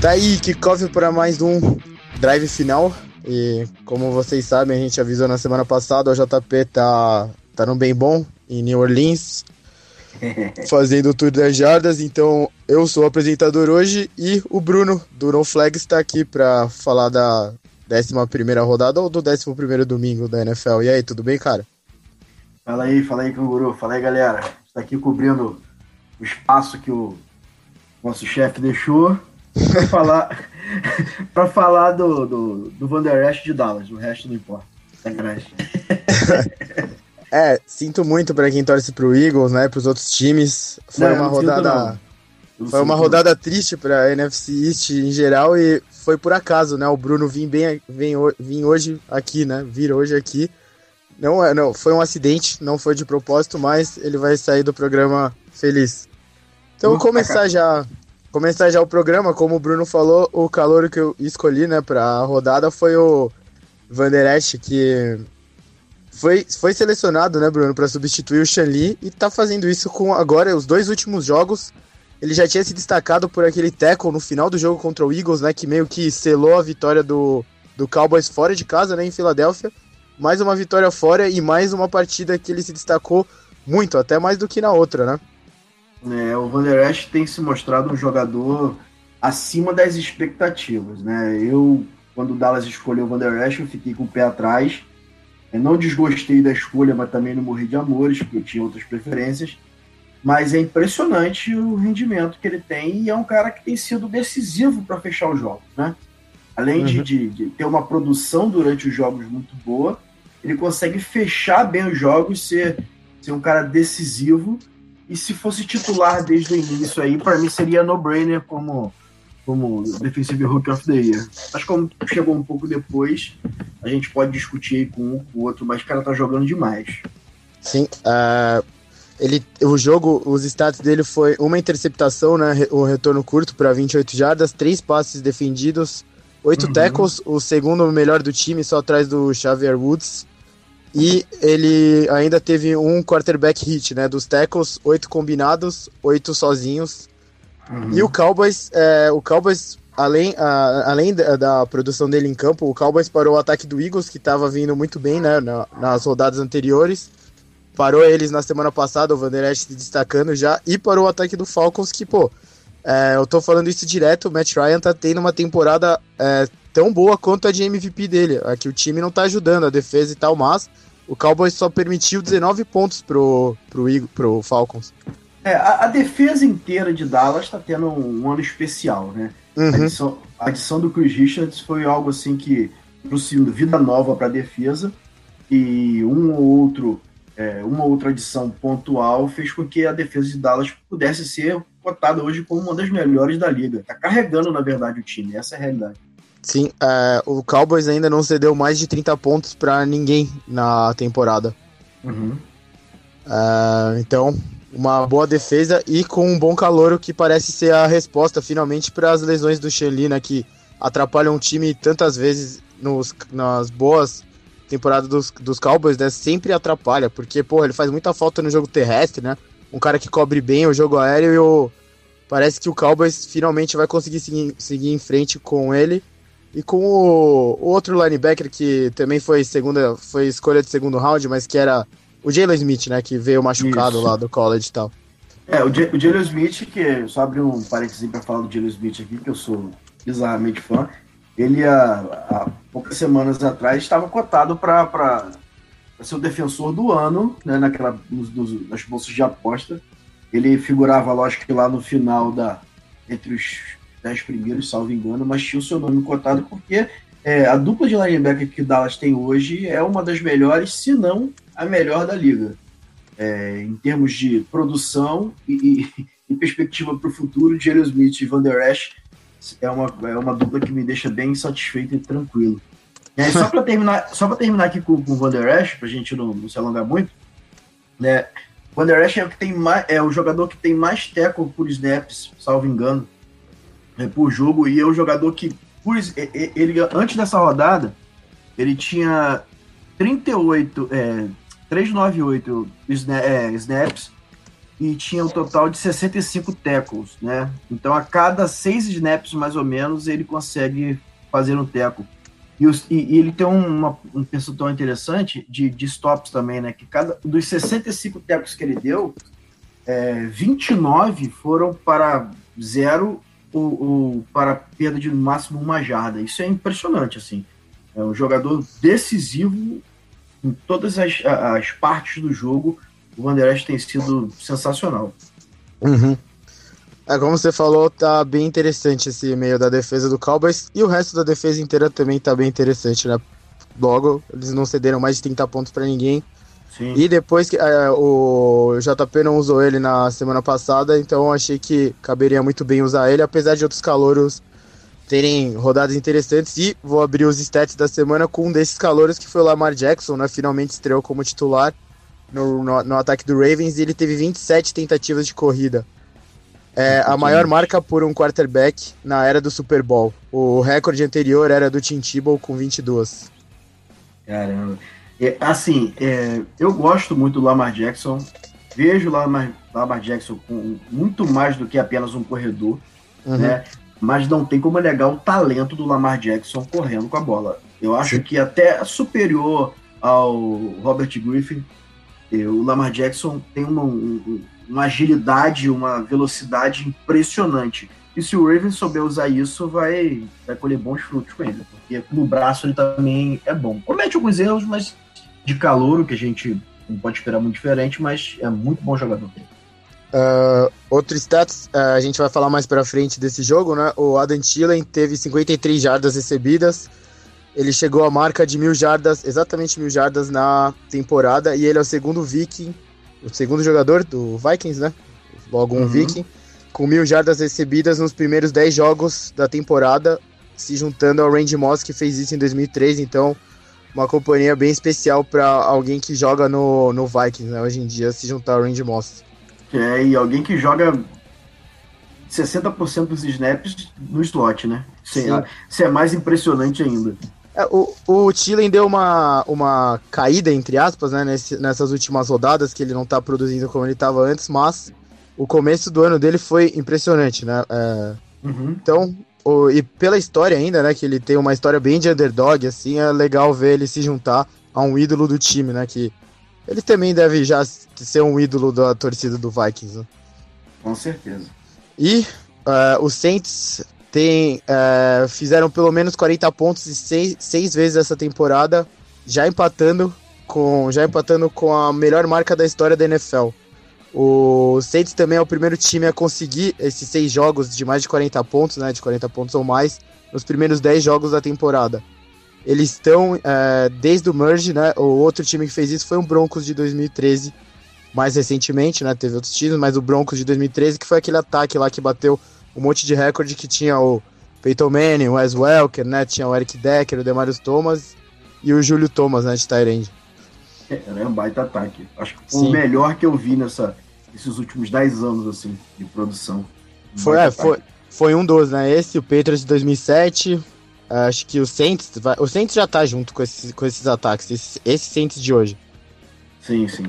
Tá aí, kickoff para mais um drive final. E como vocês sabem, a gente avisou na semana passada, o JP tá, tá no bem bom em New Orleans, fazendo o tour das jardas. Então eu sou o apresentador hoje e o Bruno do No Flag está aqui para falar da 11 rodada ou do 11 domingo da NFL. E aí, tudo bem, cara? Fala aí, fala aí, Canguru. Fala aí, galera. Está aqui cobrindo o espaço que o nosso chefe deixou para falar, pra falar do, do, do Van Der Esch de Dallas. O resto não importa. Sacanagem. é, sinto muito para quem torce pro Eagles, né? Para os outros times. Foi não, uma rodada. Foi uma rodada triste para NFC East em geral e foi por acaso, né? O Bruno vim bem vem, vim hoje aqui, né? Vir hoje aqui. Não, é, não, foi um acidente, não foi de propósito, mas ele vai sair do programa feliz. Então, vou começar já começar já o programa, como o Bruno falou, o calor que eu escolhi, né, pra rodada foi o Van Der Esch, que foi, foi selecionado, né, Bruno, para substituir o Shanli e tá fazendo isso com agora os dois últimos jogos. Ele já tinha se destacado por aquele tackle no final do jogo contra o Eagles, né, que meio que selou a vitória do, do Cowboys fora de casa, né, em Filadélfia. Mais uma vitória fora e mais uma partida que ele se destacou muito, até mais do que na outra, né? É, o Van Der Esch tem se mostrado um jogador acima das expectativas, né? Eu, quando o Dallas escolheu o Van Der Esch, eu fiquei com o pé atrás. Eu não desgostei da escolha, mas também não morri de amores, porque eu tinha outras preferências. Mas é impressionante o rendimento que ele tem e é um cara que tem sido decisivo para fechar os jogos, né? Além uhum. de, de, de, ter uma produção durante os jogos muito boa, ele consegue fechar bem os jogos, ser, ser um cara decisivo e se fosse titular desde o início aí, para mim seria no-brainer como, como Defensive Rookie of the Year. Mas como chegou um pouco depois, a gente pode discutir com um com o outro, mas o cara tá jogando demais. Sim, uh, ele, o jogo, os stats dele foi uma interceptação, né, o retorno curto para 28 jardas, três passes defendidos, oito uhum. tackles, o segundo melhor do time, só atrás do Xavier Woods. E ele ainda teve um quarterback hit, né? Dos tackles, oito combinados, oito sozinhos. Uhum. E o Cowboys, é, o Cowboys, além, a, além da, da, produção dele em campo, o Cowboys parou o ataque do Eagles, que estava vindo muito bem, né? Na, nas rodadas anteriores. Parou eles na semana passada, o Van Der Esch se destacando já. E parou o ataque do Falcons, que, pô, é, eu tô falando isso direto, o Matt Ryan tá tendo uma temporada é, tão boa quanto a de MVP dele. Aqui o time não tá ajudando, a defesa e tal, mas o Cowboys só permitiu 19 pontos pro, pro, pro Falcons. É, a, a defesa inteira de Dallas está tendo um, um, ano especial, né? Uhum. A, adição, a, adição, do Chris Richards foi algo assim que trouxe vida nova para a defesa e um ou outro, é, uma outra adição pontual fez com que a defesa de Dallas pudesse ser cotada hoje como uma das melhores da liga. Tá carregando, na verdade, o time, essa é a realidade. Sim, uh, o Cowboys ainda não cedeu mais de 30 pontos para ninguém na temporada. Uhum. Uh, então, uma boa defesa e com um bom calor, o que parece ser a resposta finalmente para as lesões do Shenli, né, que atrapalham o time tantas vezes nos, nas boas temporadas dos, dos Cowboys, né, sempre atrapalha, porque, pô, ele faz muita falta no jogo terrestre, né, um cara que cobre bem o jogo aéreo e o, parece que o Cowboys finalmente vai conseguir seguir, seguir em frente com ele e com o, outro linebacker que também foi segunda, foi escolha de segundo round, mas que era o Jalen Smith, né? Que veio machucado Isso. lá do college e tal. É, o, J o Jalen Smith, que só abrir um parênteses para falar do Jalen Smith aqui, que eu sou bizarramente fã. Ele, há, há poucas semanas atrás, estava cotado para ser o defensor do ano, né, naquela, nos, nos, nas bolsas de aposta. Ele figurava, lógico que lá no final da. Entre os dez primeiros, salvo engano, mas tinha o seu nome cotado porque é, a dupla de linebacker que o Dallas tem hoje é uma das melhores, se não a melhor da liga. É, em termos de produção e, e, e perspectiva para o futuro, Jalen Smith e Van Der Esch é uma, é uma dupla que me deixa bem satisfeito e tranquilo. É, só para terminar, só terminar aqui com, com o Van Der Esch, para a gente não, não, se alongar muito, né? Van Der Esch é o, que tem mais, é o jogador que tem mais tackle por snaps, salvo engano, é, por jogo e é um jogador que, por, ele antes dessa rodada, ele tinha 38, é, 398 é, snaps e tinha um total de 65 tackles, né? Então a cada seis snaps, mais ou menos, ele consegue fazer um tackle. E, os, e, e ele tem uma, um percentual interessante de, de stops também, né? Que cada dos 65 tackles que ele deu, é, 29 foram para zero ou, ou, para perda de no máximo uma jarda. Isso é impressionante, assim. É um jogador decisivo em todas as, as partes do jogo o Vanderest tem sido sensacional. Uhum. É, como você falou, tá bem interessante esse meio da defesa do Cowboys e o resto da defesa inteira também tá bem interessante, né? Logo, eles não cederam mais de 30 pontos para ninguém. Sim. E depois que é, o JP não usou ele na semana passada, então achei que caberia muito bem usar ele, apesar de outros calouros terem rodadas interessantes. E vou abrir os stats da semana com um desses calouros que foi o Lamar Jackson, né? Finalmente estreou como titular no, no, no, ataque do Ravens e ele teve 27 tentativas de corrida. É a maior marca por um quarterback na era do Super Bowl. O recorde anterior era do Tim Tebow com 22. Caramba. É, assim, é, eu gosto muito do Lamar Jackson. Vejo o Lamar, Lamar Jackson com muito mais do que apenas um corredor, uhum. né? Mas não tem como negar o talento do Lamar Jackson correndo com a bola. Eu acho Sim. que até superior ao Robert Griffin, o Lamar Jackson tem uma, uma agilidade, uma velocidade impressionante. E se o Ravens souber usar isso, vai, vai colher bons frutos com ele, porque no braço ele também é bom. Comete alguns erros, mas de calor, que a gente não pode esperar muito diferente, mas é muito bom jogador. Uh, outro status, uh, a gente vai falar mais pra frente desse jogo, né? O Adam Thielen teve 53 jardas recebidas, ele chegou à marca de mil jardas, exatamente mil jardas na temporada, e ele é o segundo Viking, o segundo jogador do Vikings, né? Logo um uhum. Viking, com mil jardas recebidas nos primeiros 10 jogos da temporada, se juntando ao Randy Moss, que fez isso em 2003, então uma companhia bem especial para alguém que joga no, no Vikings, né? Hoje em dia, se juntar ao Randy Moss. É, e alguém que joga 60% dos snaps no slot, né? Isso é mais impressionante ainda. É, o, o Thielen deu uma, uma caída, entre aspas, né, nesse, nessas últimas rodadas, que ele não tá produzindo como ele estava antes, mas o começo do ano dele foi impressionante, né? É, uhum. Então, o, e pela história ainda, né, que ele tem uma história bem de underdog, assim, é legal ver ele se juntar a um ídolo do time, né, que ele também deve já ser um ídolo da torcida do Vikings, né? Com certeza. E uh, o Saints tem, é, fizeram pelo menos 40 pontos seis, seis vezes essa temporada, já empatando com já empatando com a melhor marca da história da NFL. O Saints também é o primeiro time a conseguir esses seis jogos de mais de 40 pontos, né, de 40 pontos ou mais, nos primeiros 10 jogos da temporada. Eles estão, é, desde o merge, né, o outro time que fez isso foi o Broncos de 2013, mais recentemente, né, teve outros times, mas o Broncos de 2013, que foi aquele ataque lá que bateu um monte de recorde que tinha o Peyton Manning, o Wes Welker, né? Tinha o Eric Decker, o Demarius Thomas e o Júlio Thomas, né? De Tyrande. É, era um baita ataque. Acho que foi Sim. o melhor que eu vi nessa, nesses últimos 10 anos, assim, de produção. Um foi, é, foi, foi um dos, né? Esse, o Patriots de 2007. Acho que o Saints, vai, o Saints já tá junto com esses, com esses ataques, esse, esse Saints de hoje. Sim, sim.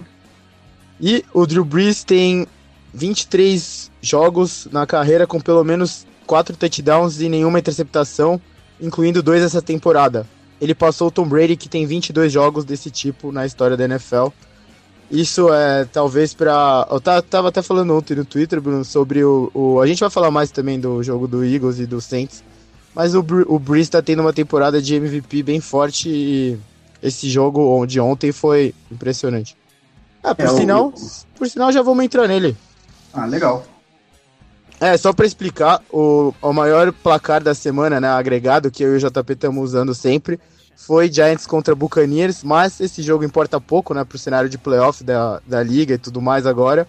E o Drew Brees tem 23 jogos na carreira com pelo menos 4 touchdowns e nenhuma interceptação, incluindo dois essa temporada. Ele passou o Tom Brady, que tem 22 jogos desse tipo na história da NFL. Isso é talvez para. Eu tava até falando ontem no Twitter, Bruno, sobre o, o, A gente vai falar mais também do jogo do Eagles e do Saints. Mas o, o Breeze tá tendo uma temporada de MVP bem forte e esse jogo de ontem foi impressionante. Ah, por é, sinal, o... por sinal já vamos entrar nele. Ah, legal. É, só para explicar, o, o maior placar da semana, né, agregado, que eu e o JP estamos usando sempre, foi Giants contra Buccaneers, mas esse jogo importa pouco, né, pro cenário de playoff da, da liga e tudo mais agora.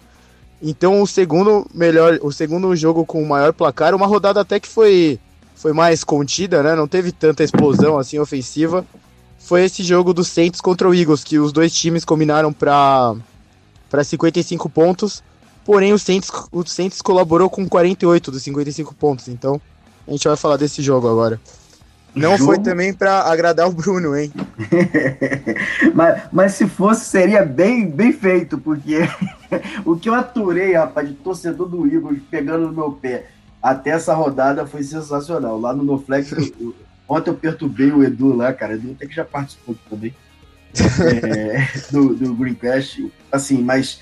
Então o segundo melhor, o segundo jogo com o maior placar, uma rodada até que foi foi mais contida, né, não teve tanta explosão assim ofensiva, foi esse jogo do Saints contra o Eagles, que os dois times combinaram para para 55 pontos. Porém, o Saints, o Saints colaborou com 48 dos 55 pontos. Então, a gente vai falar desse jogo agora. Não jogo... foi também para agradar o Bruno, hein? mas, mas se fosse, seria bem, bem feito, porque o que eu aturei, rapaz, de torcedor do Eagles pegando no meu pé até essa rodada foi sensacional. Lá no NoFlex, ontem eu perturbei o Edu lá, cara. Edu até que já participou também é, do, do Greencast. Assim, mas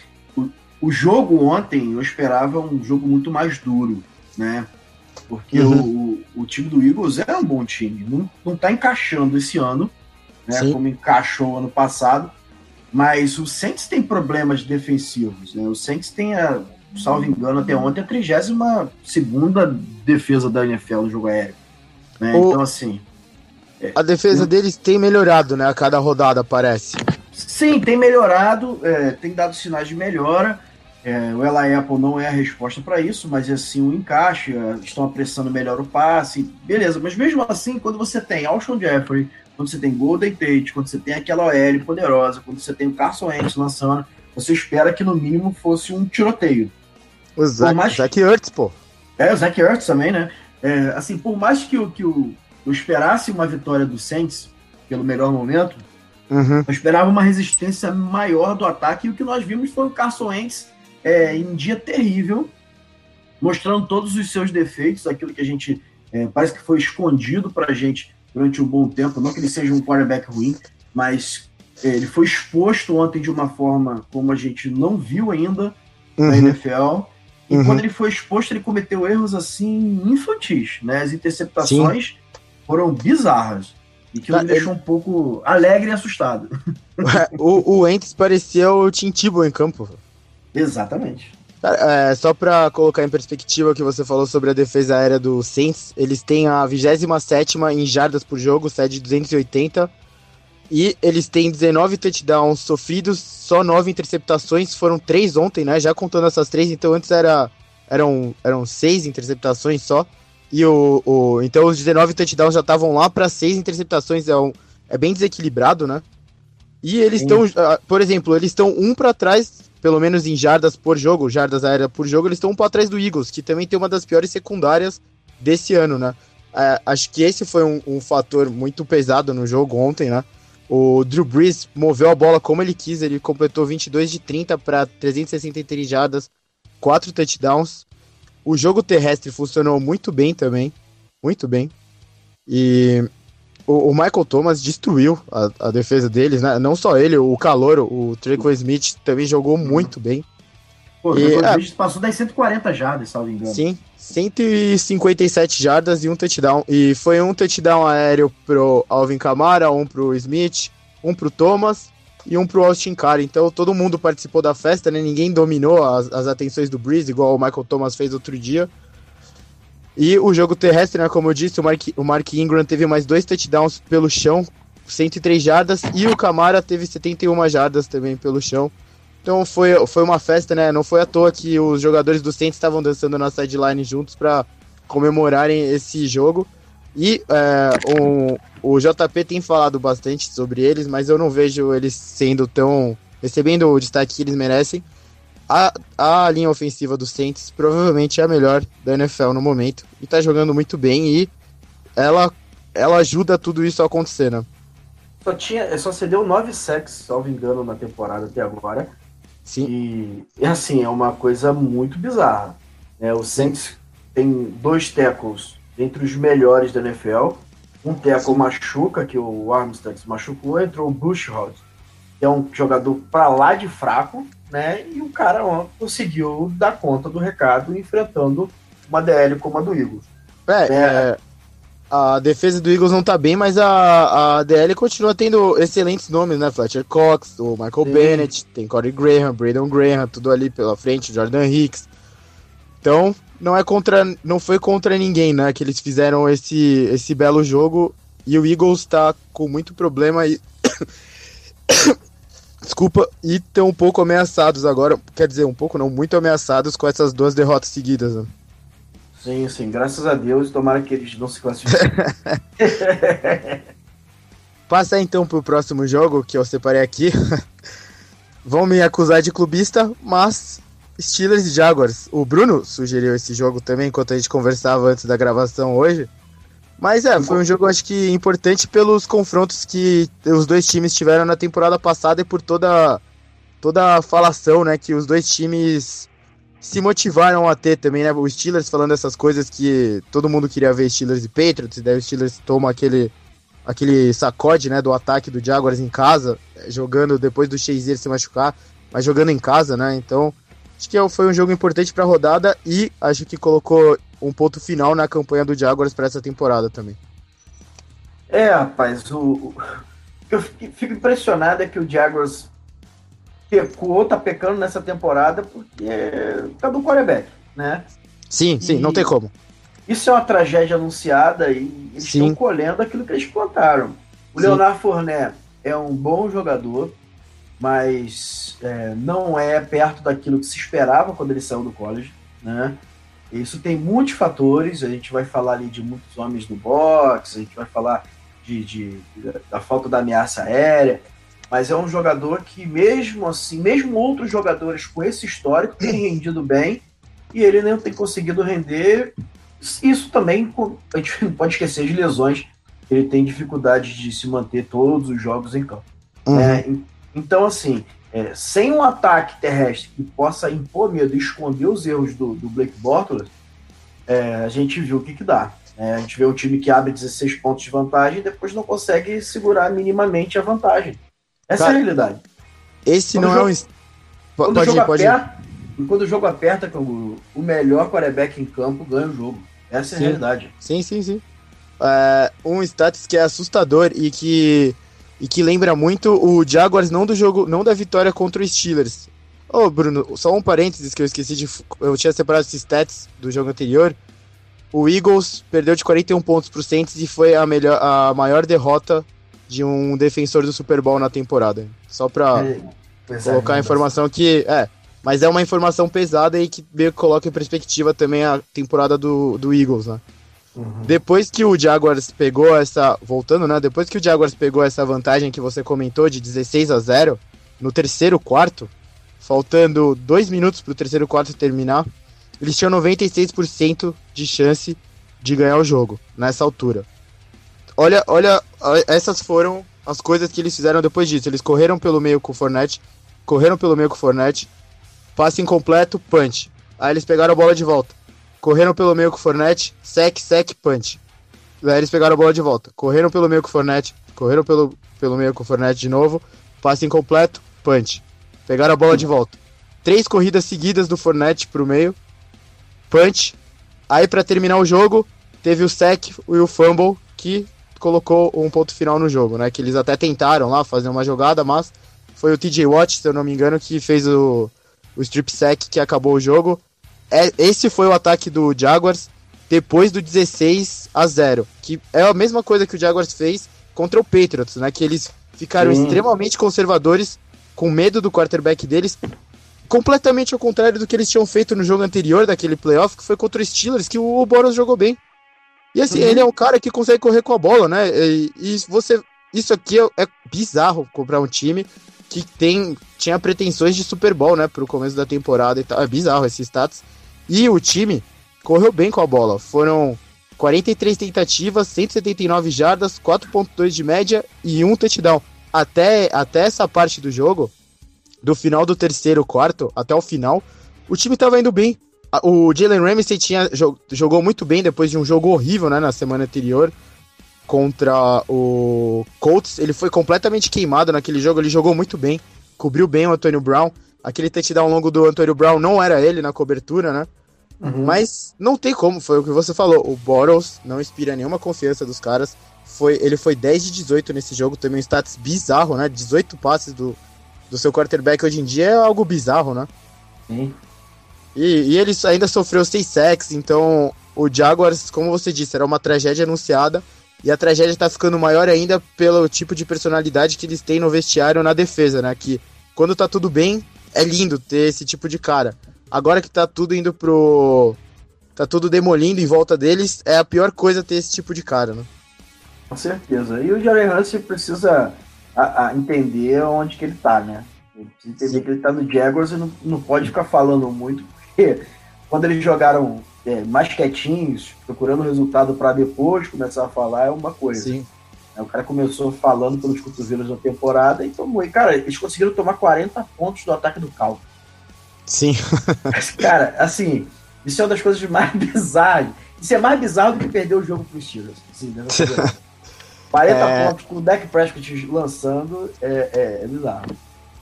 o, jogo ontem eu esperava um jogo muito mais duro, né? Porque uhum. o, o time do Eagles é um bom time. Não, não tá encaixando esse ano, né? Sim. Como encaixou ano passado. Mas o Saints tem problemas defensivos, né? O Saints tem, a, salvo engano, até ontem a 32 segunda defesa da NFL no jogo aéreo. Né? O... Então, assim. É, a defesa deles tem melhorado, né? A cada rodada, parece. Sim, tem melhorado, é, tem dado sinais de melhora. É, o Ela Apple não é a resposta para isso, mas é sim o encaixe, é, estão apressando melhor o passe, beleza. Mas mesmo assim, quando você tem Alshon Jeffrey, quando você tem Golden Tate, quando você tem aquela OL poderosa, quando você tem o Carson Wentz lançando, você espera que no mínimo fosse um tiroteio. O Zach, mais... Zach Ertz, pô. É, o Zach Ertz também, né? É, assim, por mais que, o, que o, eu esperasse uma vitória do Saints pelo melhor momento, uhum. eu esperava uma resistência maior do ataque e o que nós vimos foi o Carson Wentz é, em um dia terrível, mostrando todos os seus defeitos, aquilo que a gente é, parece que foi escondido para a gente durante um bom tempo. Não que ele seja um quarterback ruim, mas é, ele foi exposto ontem de uma forma como a gente não viu ainda uhum. na NFL. E uhum. quando ele foi exposto, ele cometeu erros assim infantis, né? As interceptações Sim. foram bizarras. E que tá, me deixou ele... um pouco alegre e assustado. o, o Entes parecia o Tim Tebow em campo. Exatamente. É, só para colocar em perspectiva o que você falou sobre a defesa aérea do Saints, eles têm a 27 em jardas por jogo, sede 280, e eles têm 19 touchdowns sofridos, só 9 interceptações, foram 3 ontem, né? Já contando essas 3, então antes era, eram, eram 6 interceptações só, e o, o então os 19 touchdowns já estavam lá para 6 interceptações, é, um, é bem desequilibrado, né? E eles estão, uh, por exemplo, eles estão um para trás pelo menos em jardas por jogo, jardas aéreas por jogo, eles estão um para trás do Eagles, que também tem uma das piores secundárias desse ano, né? É, acho que esse foi um, um, fator muito pesado no jogo ontem, né? O Drew Brees moveu a bola como ele quis, ele completou 22 de 30 para 363 jardas, 4 touchdowns. O jogo terrestre funcionou muito bem também, muito bem. E o, o Michael Thomas destruiu a, a, defesa deles, né? Não só ele, o calor, o Treco Smith também jogou muito bem. Pô, o e, Smith passou das 140 jardas, salvo engano. Sim, 157 jardas e um touchdown. E foi um touchdown aéreo pro Alvin Kamara, um pro Smith, um pro Thomas e um pro Austin Carr. Então todo mundo participou da festa, né? Ninguém dominou as, as atenções do Breeze, igual o Michael Thomas fez outro dia. E o jogo terrestre, né, como eu disse, o Mark, o Mark Ingram teve mais dois touchdowns pelo chão, 103 jardas, e o Camara teve 71 jardas também pelo chão. Então foi, foi uma festa, né? Não foi à toa que os jogadores do Saints estavam dançando na sideline juntos para comemorarem esse jogo. E é, o JP tem falado bastante sobre eles, mas eu não vejo eles sendo tão. recebendo o destaque que eles merecem a, a linha ofensiva do Saints provavelmente é a melhor da NFL no momento e tá jogando muito bem e ela, ela ajuda tudo isso a acontecer, né? Só, tinha, só cedeu nove sacks, salvo engano, na temporada até agora. Sim. E, assim, é uma coisa muito bizarra. É, o Saints tem dois tackles entre os melhores da NFL. Um tackle machuca, que o Armstead se machucou, entrou o Bushrod, que é um jogador para lá de fraco, né? E o cara conseguiu dar conta do recado enfrentando uma DL como a do Eagles. É, é, é, a defesa do Eagles não tá bem, mas a, a DL continua tendo excelentes nomes, né? Fletcher Cox, o Michael Sim. Bennett, tem Corey Graham, Braden Graham, tudo ali pela frente, Jordan Hicks. Então, não é contra, não foi contra ninguém, né? Que eles fizeram esse, esse belo jogo e o Eagles tá com muito problema e Desculpa, e estão um pouco ameaçados agora. Quer dizer, um pouco não, muito ameaçados com essas duas derrotas seguidas. Né? Sim, sim, graças a Deus, tomara que eles não se classifiquem. Passar então pro próximo jogo que eu separei aqui. Vão me acusar de clubista, mas Steelers e Jaguars. O Bruno sugeriu esse jogo também enquanto a gente conversava antes da gravação hoje. Mas é, foi um jogo, acho que, importante pelos confrontos que os dois times tiveram na temporada passada e por toda, toda a falação, né, que os dois times se motivaram a ter também, né, o Steelers falando essas coisas que todo mundo queria ver Steelers e Patriots, e daí o Steelers toma aquele, aquele sacode, né, do ataque do Jaguars em casa, jogando depois do Shazier se machucar, mas jogando em casa, né, então acho que foi um jogo importante para a rodada e acho que colocou um ponto final na campanha do Jaguars para essa temporada também. É, rapaz, o, o eu fico impressionado é que o Jaguars pecou, tá pecando nessa temporada porque tá do quarterback, né? Sim, sim, e não tem como. Isso é uma tragédia anunciada e eles sim. estão colhendo aquilo que eles plantaram. O sim. Leonardo Fournette é um bom jogador, mas é, não é perto daquilo que se esperava quando ele saiu do college, né? Isso tem muitos fatores, a gente vai falar ali de muitos homens no box, a gente vai falar de, de, da falta da ameaça aérea, mas é um jogador que mesmo assim, mesmo outros jogadores com esse histórico têm rendido bem e ele não tem conseguido render. Isso também, a gente não pode esquecer de lesões, ele tem dificuldade de se manter todos os jogos em campo. Uhum. É, então, assim, é, sem um ataque terrestre que possa impor medo e esconder os erros do, do Blake Bortles, é, a gente viu o que, que dá. É, a gente vê um time que abre 16 pontos de vantagem e depois não consegue segurar minimamente a vantagem. Essa Cara, é a realidade. Esse quando não é um. Quando pode o jogo ir, pode aperta, ir. Quando o jogo aperta, o, o melhor quarterback em campo ganha o jogo. Essa é a realidade. Sim, sim, sim. É, um status que é assustador e que e que lembra muito o Jaguars não do jogo, não da vitória contra o Steelers. Ô, oh, Bruno, só um parênteses que eu esqueci de eu tinha separado esses stats do jogo anterior. O Eagles perdeu de 41 pontos pro Saints e foi a melhor a maior derrota de um defensor do Super Bowl na temporada. Só pra é, colocar a informação que é, mas é uma informação pesada e que meio que coloca em perspectiva também a temporada do, do Eagles, né? Depois que o Jaguars pegou essa. Voltando, né? Depois que o Jaguars pegou essa vantagem que você comentou de 16 a 0 no terceiro quarto, faltando dois minutos para o terceiro quarto terminar, eles tinham 96% de chance de ganhar o jogo nessa altura. Olha, olha, essas foram as coisas que eles fizeram depois disso. Eles correram pelo meio com o Fornette, correram pelo meio com o Fornette, passe incompleto, punch. Aí eles pegaram a bola de volta correram pelo meio com o Fornette, sec, sec, punch. Daí eles pegaram a bola de volta, correram pelo meio com o Fornette, correram pelo, pelo meio com o Fornette de novo, passe incompleto, punch. Pegaram a bola de volta. Três corridas seguidas do Fornette pro meio, punch. Aí para terminar o jogo, teve o sec e o fumble que colocou um ponto final no jogo, né? Que eles até tentaram lá fazer uma jogada, mas foi o TJ Watt, se eu não me engano, que fez o, o strip sack que acabou o jogo é, esse foi o ataque do Jaguars depois do 16 a 0, que é a mesma coisa que o Jaguars fez contra o Patriots, né? Que eles ficaram Sim. extremamente conservadores, com medo do quarterback deles, completamente ao contrário do que eles tinham feito no jogo anterior daquele playoff, que foi contra o Steelers, que o Boros jogou bem. E assim, uhum. ele é um cara que consegue correr com a bola, né? E, e você. Isso aqui é, é bizarro comprar um time que tem, tinha pretensões de Super Bowl, né? Pro começo da temporada e tal. É bizarro esse status. E o time correu bem com a bola. Foram 43 tentativas, 179 jardas, 4.2 de média e um touchdown. Até, até essa parte do jogo, do final do terceiro quarto até o final, o time estava indo bem. O Jalen Ramsey tinha, jogou muito bem depois de um jogo horrível né, na semana anterior contra o Colts. Ele foi completamente queimado naquele jogo, ele jogou muito bem, cobriu bem o Antônio Brown. Aquele touchdown longo do Antônio Brown não era ele na cobertura, né? Uhum. Mas não tem como, foi o que você falou. O Bottles não inspira nenhuma confiança dos caras. Foi, ele foi 10 de 18 nesse jogo, também um status bizarro, né? 18 passes do, do seu quarterback hoje em dia é algo bizarro, né? Sim. E, e ele ainda sofreu 6 sacks, então o Jaguars, como você disse, era uma tragédia anunciada. E a tragédia tá ficando maior ainda pelo tipo de personalidade que eles têm no vestiário na defesa, né? Que quando tá tudo bem, é lindo ter esse tipo de cara. Agora que tá tudo indo pro. tá tudo demolindo em volta deles, é a pior coisa ter esse tipo de cara, né? Com certeza. E o Jalen Hurts precisa a, a entender onde que ele tá, né? Ele precisa entender Sim. que ele tá no Jaguars e não, não pode ficar falando muito, porque quando eles jogaram é, mais quietinhos, procurando resultado para depois começar a falar, é uma coisa. Sim. O cara começou falando pelos cotovelos na temporada e tomou. E, cara, eles conseguiram tomar 40 pontos do ataque do Cal. Sim. cara, assim, isso é uma das coisas mais bizarras. Isso é mais bizarro do que perder o jogo pro Steelers. Assim, 40 é... pontos com o Dak Prescott lançando é, é, é bizarro.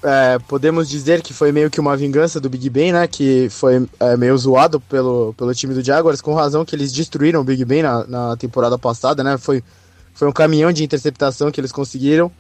É, podemos dizer que foi meio que uma vingança do Big Ben, né? Que foi é, meio zoado pelo, pelo time do Jaguars, com razão que eles destruíram o Big Ben na, na temporada passada, né? Foi, foi um caminhão de interceptação que eles conseguiram.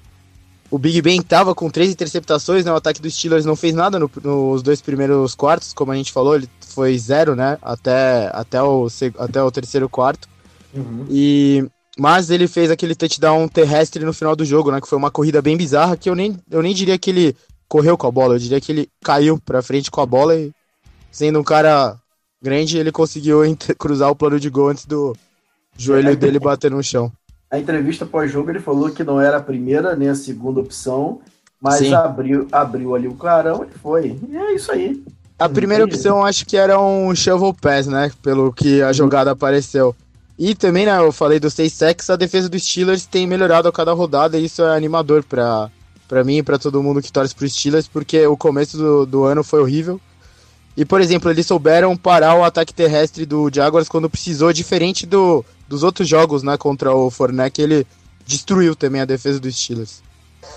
O Big Ben tava com três interceptações, né? O ataque dos Steelers não fez nada no, nos dois primeiros quartos, como a gente falou, ele foi zero, né? Até, até, o, até o terceiro quarto. Uhum. E, mas ele fez aquele touchdown terrestre no final do jogo, né? Que foi uma corrida bem bizarra, que eu nem, eu nem diria que ele correu com a bola, eu diria que ele caiu pra frente com a bola e, sendo um cara grande, ele conseguiu cruzar o plano de gol antes do joelho dele bater no chão a entrevista pós-jogo ele falou que não era a primeira nem a segunda opção, mas abriu, abriu ali o clarão e foi. E é isso aí. A primeira opção acho que era um shovel pass, né? Pelo que a jogada apareceu. E também, né, eu falei dos seis sacks, a defesa dos Steelers tem melhorado a cada rodada e isso é animador pra, pra mim e pra todo mundo que torce pro Steelers, porque o começo do, do ano foi horrível. E, por exemplo, eles souberam parar o ataque terrestre do Jaguars quando precisou, diferente do, dos outros jogos, né, contra o Fournette, ele destruiu também a defesa dos Steelers.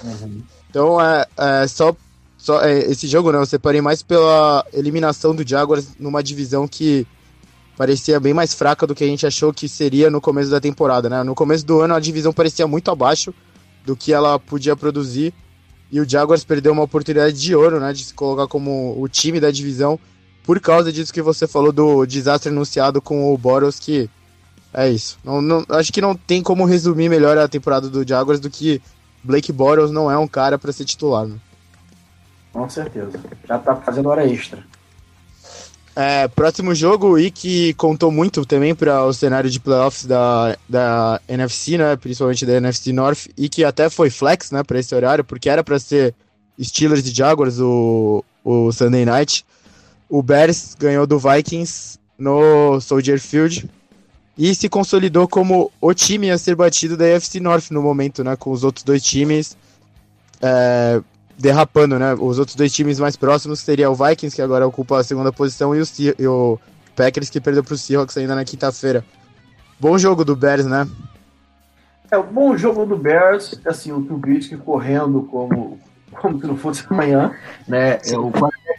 Uhum. Então, é, é só, só é, esse jogo, né, eu separei mais pela eliminação do Jaguars numa divisão que parecia bem mais fraca do que a gente achou que seria no começo da temporada, né? No começo do ano a divisão parecia muito abaixo do que ela podia produzir e o Jaguars perdeu uma oportunidade de ouro, né, de se colocar como o time da divisão por causa disso que você falou do desastre anunciado com o Boros que é isso. Não, não, acho que não tem como resumir melhor a temporada do Jaguars do que Blake Bortles não é um cara para ser titular. Né? Com certeza. Já tá fazendo hora extra. É, próximo jogo e que contou muito também para o cenário de playoffs da, da NFC, né, principalmente da NFC North, e que até foi flex, né, para esse horário, porque era para ser Steelers e Jaguars o, o Sunday Night. O Bears ganhou do Vikings no Soldier Field e se consolidou como o time a ser batido da AFC North no momento, né? Com os outros dois times é, derrapando, né? Os outros dois times mais próximos seria o Vikings, que agora ocupa a segunda posição, e o, e o Packers, que perdeu para o Seahawks ainda na quinta-feira. Bom jogo do Bears, né? É, o bom jogo do Bears, assim, o Trubisky correndo como, como se não fosse amanhã, né? É o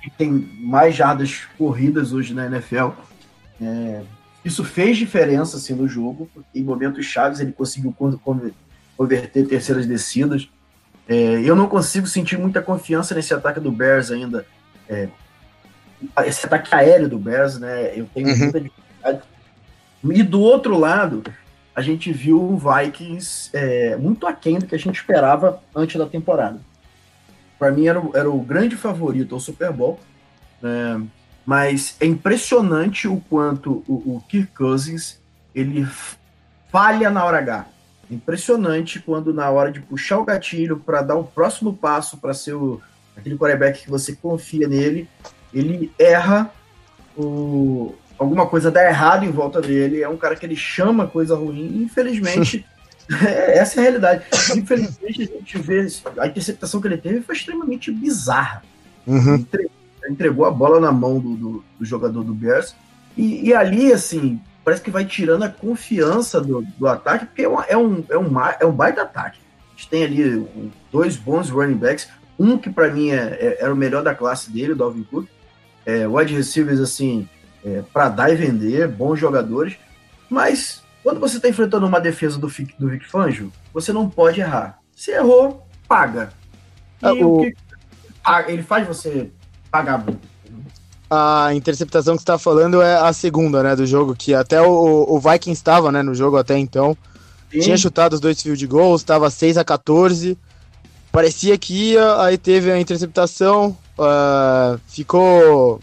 que tem mais jardas corridas hoje na NFL. É, isso fez diferença assim, no jogo, em momentos chaves ele conseguiu converter terceiras descidas. É, eu não consigo sentir muita confiança nesse ataque do Bears ainda. É, esse ataque aéreo do Bears, né? Eu tenho uhum. muita dificuldade. E do outro lado, a gente viu o Vikings é, muito aquém do que a gente esperava antes da temporada. Para mim, era, era o grande favorito ao Super Bowl. Né? mas é impressionante o quanto o, o Kirk Cousins ele falha na hora H. Impressionante quando na hora de puxar o gatilho para dar o próximo passo para ser o, aquele quarterback que você confia nele, ele erra o, alguma coisa dá errado em volta dele. É um cara que ele chama coisa ruim. Infelizmente, é, essa é a realidade. Infelizmente, a gente vê a interceptação que ele teve foi extremamente bizarra. Uhum entregou a bola na mão do, do, do jogador do Bears. E, e, ali, assim, parece que vai tirando a confiança do, do ataque, porque é, uma, é, um, é, um, é um baita ataque. A gente tem ali dois bons running backs, um que para mim é, é, era o melhor da classe dele, o Dalvin Cook. É, wide receivers, assim, é, para dar e vender, bons jogadores. Mas quando você está enfrentando uma defesa do, do Vic Fangio, você não pode errar. Se errou, paga. E ah, o... o que ele faz você pagar A interceptação que você está falando é a segunda, né, do jogo, que até o, o Vikings estava, né, no jogo até então. Sim. Tinha chutado os dois field goals, estava 6 a 14 Parecia que ia, aí teve a interceptação, uh, ficou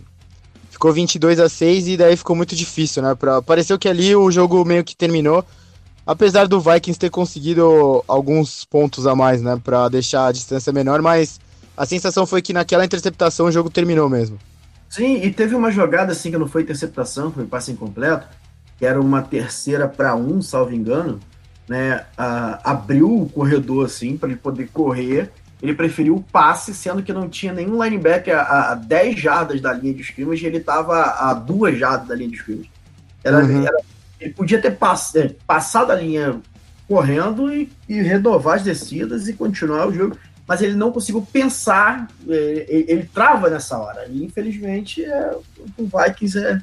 ficou 22 a 6 e daí ficou muito difícil, né? Pra, pareceu que ali o jogo meio que terminou, apesar do Vikings ter conseguido alguns pontos a mais, né, para deixar a distância menor, mas a sensação foi que naquela interceptação o jogo terminou mesmo. Sim, e teve uma jogada assim que não foi interceptação, foi passe incompleto, que era uma terceira para um, salvo engano, né? Abriu o corredor assim para ele poder correr. Ele preferiu o passe, sendo que não tinha nenhum linebacker a, a 10 jardas da linha de scrimmage, ele estava a duas jardas da linha de scrimmage. Era, uhum. era, ele podia ter pass, é, passado a linha correndo e, e renovar as descidas e continuar o jogo mas ele não conseguiu pensar, ele, é, ele trava nessa hora. E infelizmente é, o Vikings é,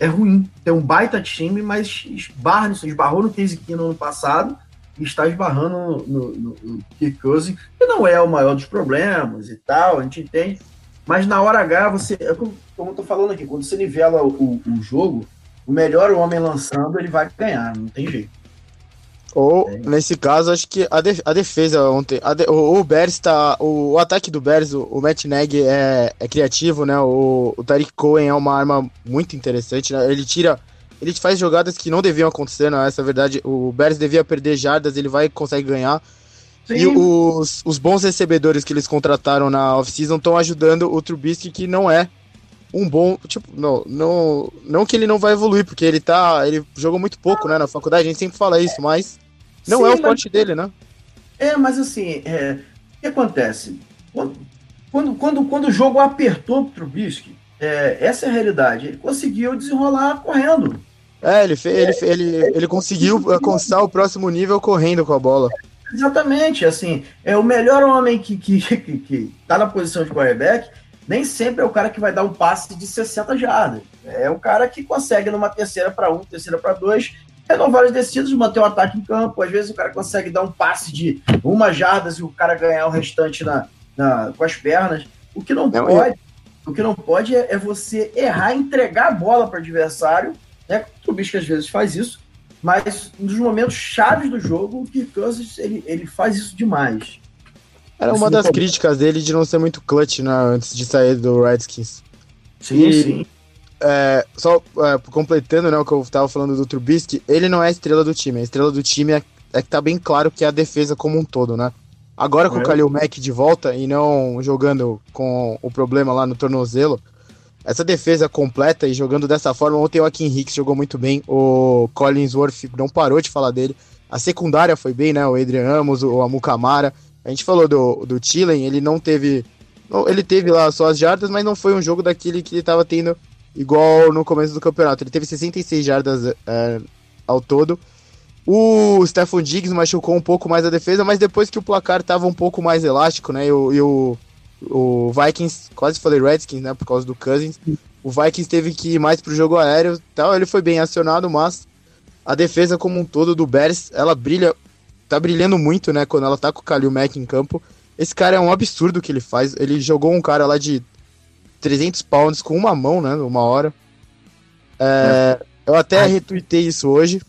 é ruim. Tem um baita time, mas esbarra nisso, esbarrou no Case no ano passado e está esbarrando no, no, no Kirk Cousins, que não é o maior dos problemas e tal, a gente entende. Mas na hora H, você, é como, eu tô falando aqui, quando você nivela o, o jogo, o melhor homem lançando, ele vai ganhar, não tem jeito. Ou, é. nesse caso, acho que a, de, a defesa ontem. A de, o, o Bears tá. O, o, ataque do Bears, o, o Matt Neg é, é criativo, né? O, o Tariq Cohen é uma arma muito interessante, né? Ele tira. Ele faz jogadas que não deviam acontecer, né? Essa é a verdade. O Bears devia perder jardas, ele vai e consegue ganhar. Sim. E os, os bons recebedores que eles contrataram na off-season estão ajudando o Trubisky, que não é um bom. Tipo, não, não, não que ele não vai evoluir, porque ele tá. Ele jogou muito pouco, né? Na faculdade, a gente sempre fala isso, mas não Sim, é o mas... forte dele, né? É, mas assim, é... o que acontece? Quando, quando, quando, o jogo apertou pro Trubisky, é, essa é a realidade. Ele conseguiu desenrolar correndo. É, ele, fez, ele, ele, ele conseguiu alcançar o próximo nível correndo com a bola. Exatamente, assim, é o melhor homem que, que, que, que tá na posição de quarterback, nem sempre é o cara que vai dar um passe de 60 jardas. É o cara que consegue numa terceira para um, terceira para dois, renovar as descidas, manter o ataque em campo. Às vezes o cara consegue dar um passe de uma jardas e o cara ganhar o restante na, na com as pernas. O que não, não pode, o que não pode é, é, você errar, entregar a bola para o adversário. Né? O Trubisky às vezes faz isso, mas nos momentos chaves do jogo, o Kirk Cousins ele, ele faz isso demais. Era uma das críticas dele de não ser muito clutch né, antes de sair do Redskins. Sim, e, sim. É, só é, completando né, o que eu estava falando do Trubisky, ele não é a estrela do time. A estrela do time é, é que tá bem claro que é a defesa como um todo, né? Agora com é. o Kalil Mack de volta e não jogando com o problema lá no tornozelo, essa defesa completa e jogando dessa forma, ontem o Akin Hicks jogou muito bem, o Collinsworth não parou de falar dele, a secundária foi bem, né? O Adrian Amos, o Amukamara, a gente falou do, do Tillen, ele não teve. Ele teve lá só as jardas, mas não foi um jogo daquele que ele estava tendo igual no começo do campeonato. Ele teve 66 jardas é, ao todo. O Stefan Diggs machucou um pouco mais a defesa, mas depois que o placar estava um pouco mais elástico, né? E o, e o, o, Vikings, quase falei Redskins, né? Por causa do Cousins. O Vikings teve que ir mais pro jogo aéreo tal. Ele foi bem acionado, mas a defesa como um todo do Bears, ela brilha tá brilhando muito, né? Quando ela tá com o Kalil Mack em campo. Esse cara é um absurdo que ele faz. Ele jogou um cara lá de 300 pounds com uma mão, né? Uma hora. É, é. Eu até retuitei isso hoje.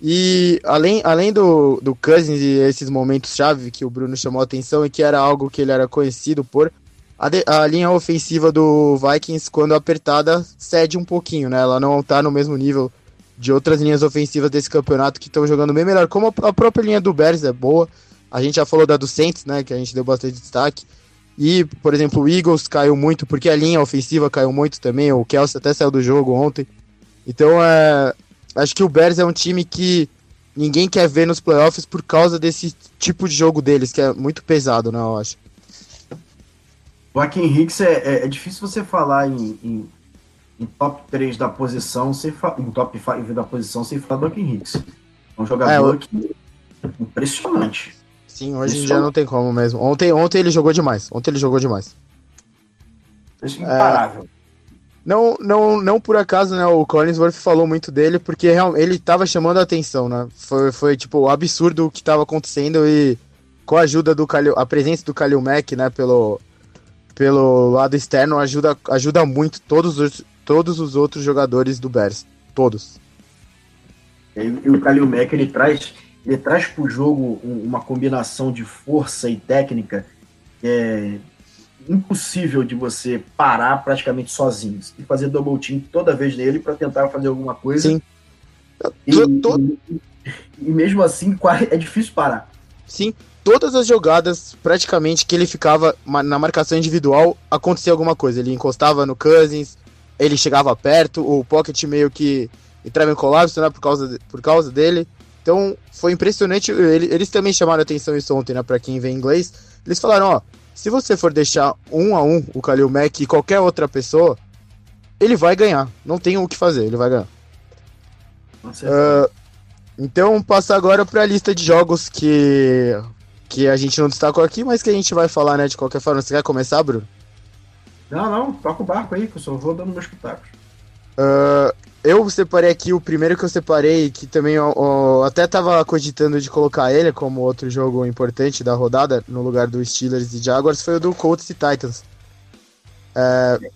E além, além do, do Cousins e esses momentos-chave que o Bruno chamou a atenção e que era algo que ele era conhecido por, a, de, a, linha ofensiva do Vikings, quando apertada, cede um pouquinho, né? Ela não tá no mesmo nível de outras linhas ofensivas desse campeonato que estão jogando bem melhor, como a própria linha do Bears é boa. A gente já falou da do Saints, né, que a gente deu bastante destaque. E, por exemplo, o Eagles caiu muito, porque a linha ofensiva caiu muito também. O Kelsey até saiu do jogo ontem. Então, é, acho que o Bears é um time que ninguém quer ver nos playoffs por causa desse tipo de jogo deles, que é muito pesado, né, eu acho. Akin Hicks é, é, é, difícil você falar em, em em top 3 da posição, sem em top 5 da posição, sem falar do Akin Hicks. É um jogador é, que impressionante. Sim, hoje em dia não tem como mesmo. Ontem, ontem ele jogou demais. Ontem ele jogou demais. É imparável. É, não, não, não por acaso, né? O Collinsworth falou muito dele, porque ele estava chamando a atenção, né? Foi, foi tipo absurdo o que estava acontecendo e com a ajuda do Kalil, a presença do Kalil Mack, né, pelo, pelo lado externo, ajuda, ajuda muito todos os, todos os outros jogadores do Bears. Todos. E, o Kalil Mack, ele traz, ele traz pro jogo uma combinação de força e técnica é impossível de você parar praticamente sozinho. Você tem que fazer double team toda vez nele para tentar fazer alguma coisa. Sim. E, e, e, mesmo assim, é difícil parar. sim, todas as jogadas, praticamente, que ele ficava na marcação individual, acontecia alguma coisa. Ele encostava no Cousins, ele chegava perto, o Pocket meio que entrava em colapso, né, por causa, de, por causa dele. Então, foi impressionante. Ele, eles também chamaram a atenção isso ontem, né, pra quem vê inglês. Eles falaram, ó, se você for deixar um a um o Khalil Mack e qualquer outra pessoa, ele vai ganhar. Não tem o que fazer, ele vai ganhar. Uh, então, passar agora para a lista de jogos que que a gente não destacou aqui, mas que a gente vai falar, né, de qualquer forma. Você quer começar, Bruno? Não, não, toca o barco aí, que eu só vou dando meus pitacos. Uh, eu separei aqui, o primeiro que eu separei, que também eu, eu, até tava cogitando de colocar ele como outro jogo importante da rodada, no lugar do Steelers e Jaguars, foi o do Colts e Titans. Uh,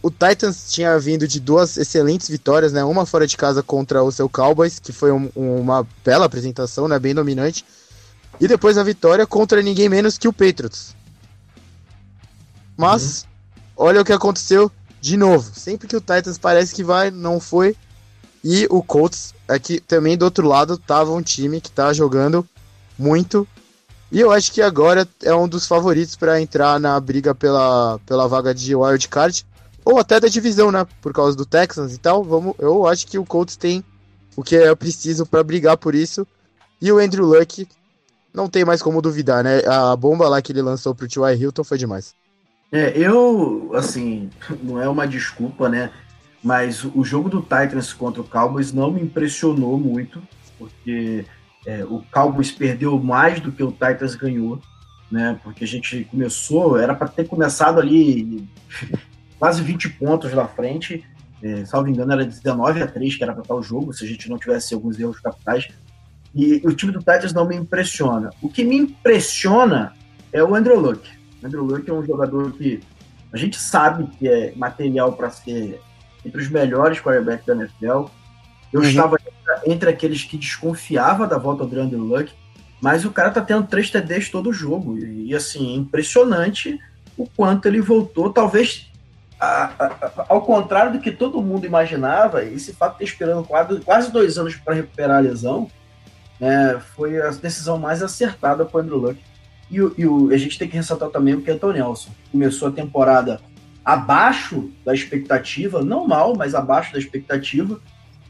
o Titans tinha vindo de duas excelentes vitórias, né? Uma fora de casa contra o seu Cowboys, que foi um, uma bela apresentação, né? Bem dominante. E depois a vitória contra ninguém menos que o Patriots. Mas, uhum. Olha o que aconteceu de novo. Sempre que o Titans parece que vai, não foi. E o Colts, aqui também do outro lado, tava um time que tá jogando muito. E eu acho que agora é um dos favoritos para entrar na briga pela, pela vaga de wild card ou até da divisão, né? Por causa do Texans e tal. Vamos, eu acho que o Colts tem o que é preciso para brigar por isso. E o Andrew Luck não tem mais como duvidar, né? A bomba lá que ele lançou pro T.Y. Hilton foi demais. É, eu, assim, não é uma desculpa, né? Mas o jogo do Titans contra o Cowboys não me impressionou muito, porque é, o Cowboys perdeu mais do que o Titans ganhou, né? Porque a gente começou, era para ter começado ali quase 20 pontos na frente, é, salvo engano era 19 a 3 que era para estar o jogo, se a gente não tivesse alguns erros capitais, e o time do Titans não me impressiona. O que me impressiona é o Andrew Luck. O Andrew Luck é um jogador que a gente sabe que é material para ser entre os melhores quarterbacks da NFL. Eu uhum. estava entre aqueles que desconfiava da volta do Andrew Luck, mas o cara tá tendo três TDs todo o jogo. E, e assim, é impressionante o quanto ele voltou. Talvez, a, a, ao contrário do que todo mundo imaginava, esse fato de ter esperando quase, quase dois anos para recuperar a lesão, é, foi a decisão mais acertada para o Andrew Luck. E, e a gente tem que ressaltar também o que é o Nelson. Começou a temporada abaixo da expectativa, não mal, mas abaixo da expectativa.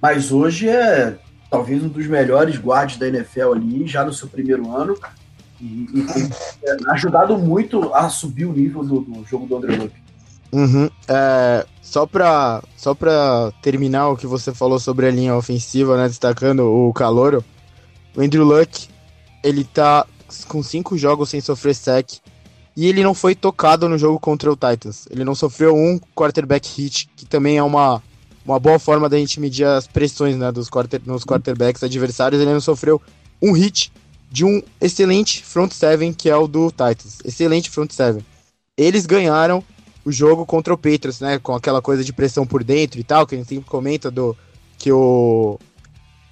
Mas hoje é talvez um dos melhores guards da NFL ali, já no seu primeiro ano. E, e tem é, ajudado muito a subir o nível do, do jogo do Andrew Luck. Uhum. É, só para só pra terminar o que você falou sobre a linha ofensiva, né, destacando o Calouro, o Andrew Luck, ele tá com cinco jogos sem sofrer sec. E ele não foi tocado no jogo contra o Titans. Ele não sofreu um quarterback hit, que também é uma, uma boa forma da gente medir as pressões né, dos quarter, nos quarterbacks adversários. Ele não sofreu um hit de um excelente front seven, que é o do Titans. Excelente front seven. Eles ganharam o jogo contra o Patriots, né? Com aquela coisa de pressão por dentro e tal, que a gente sempre comenta do que o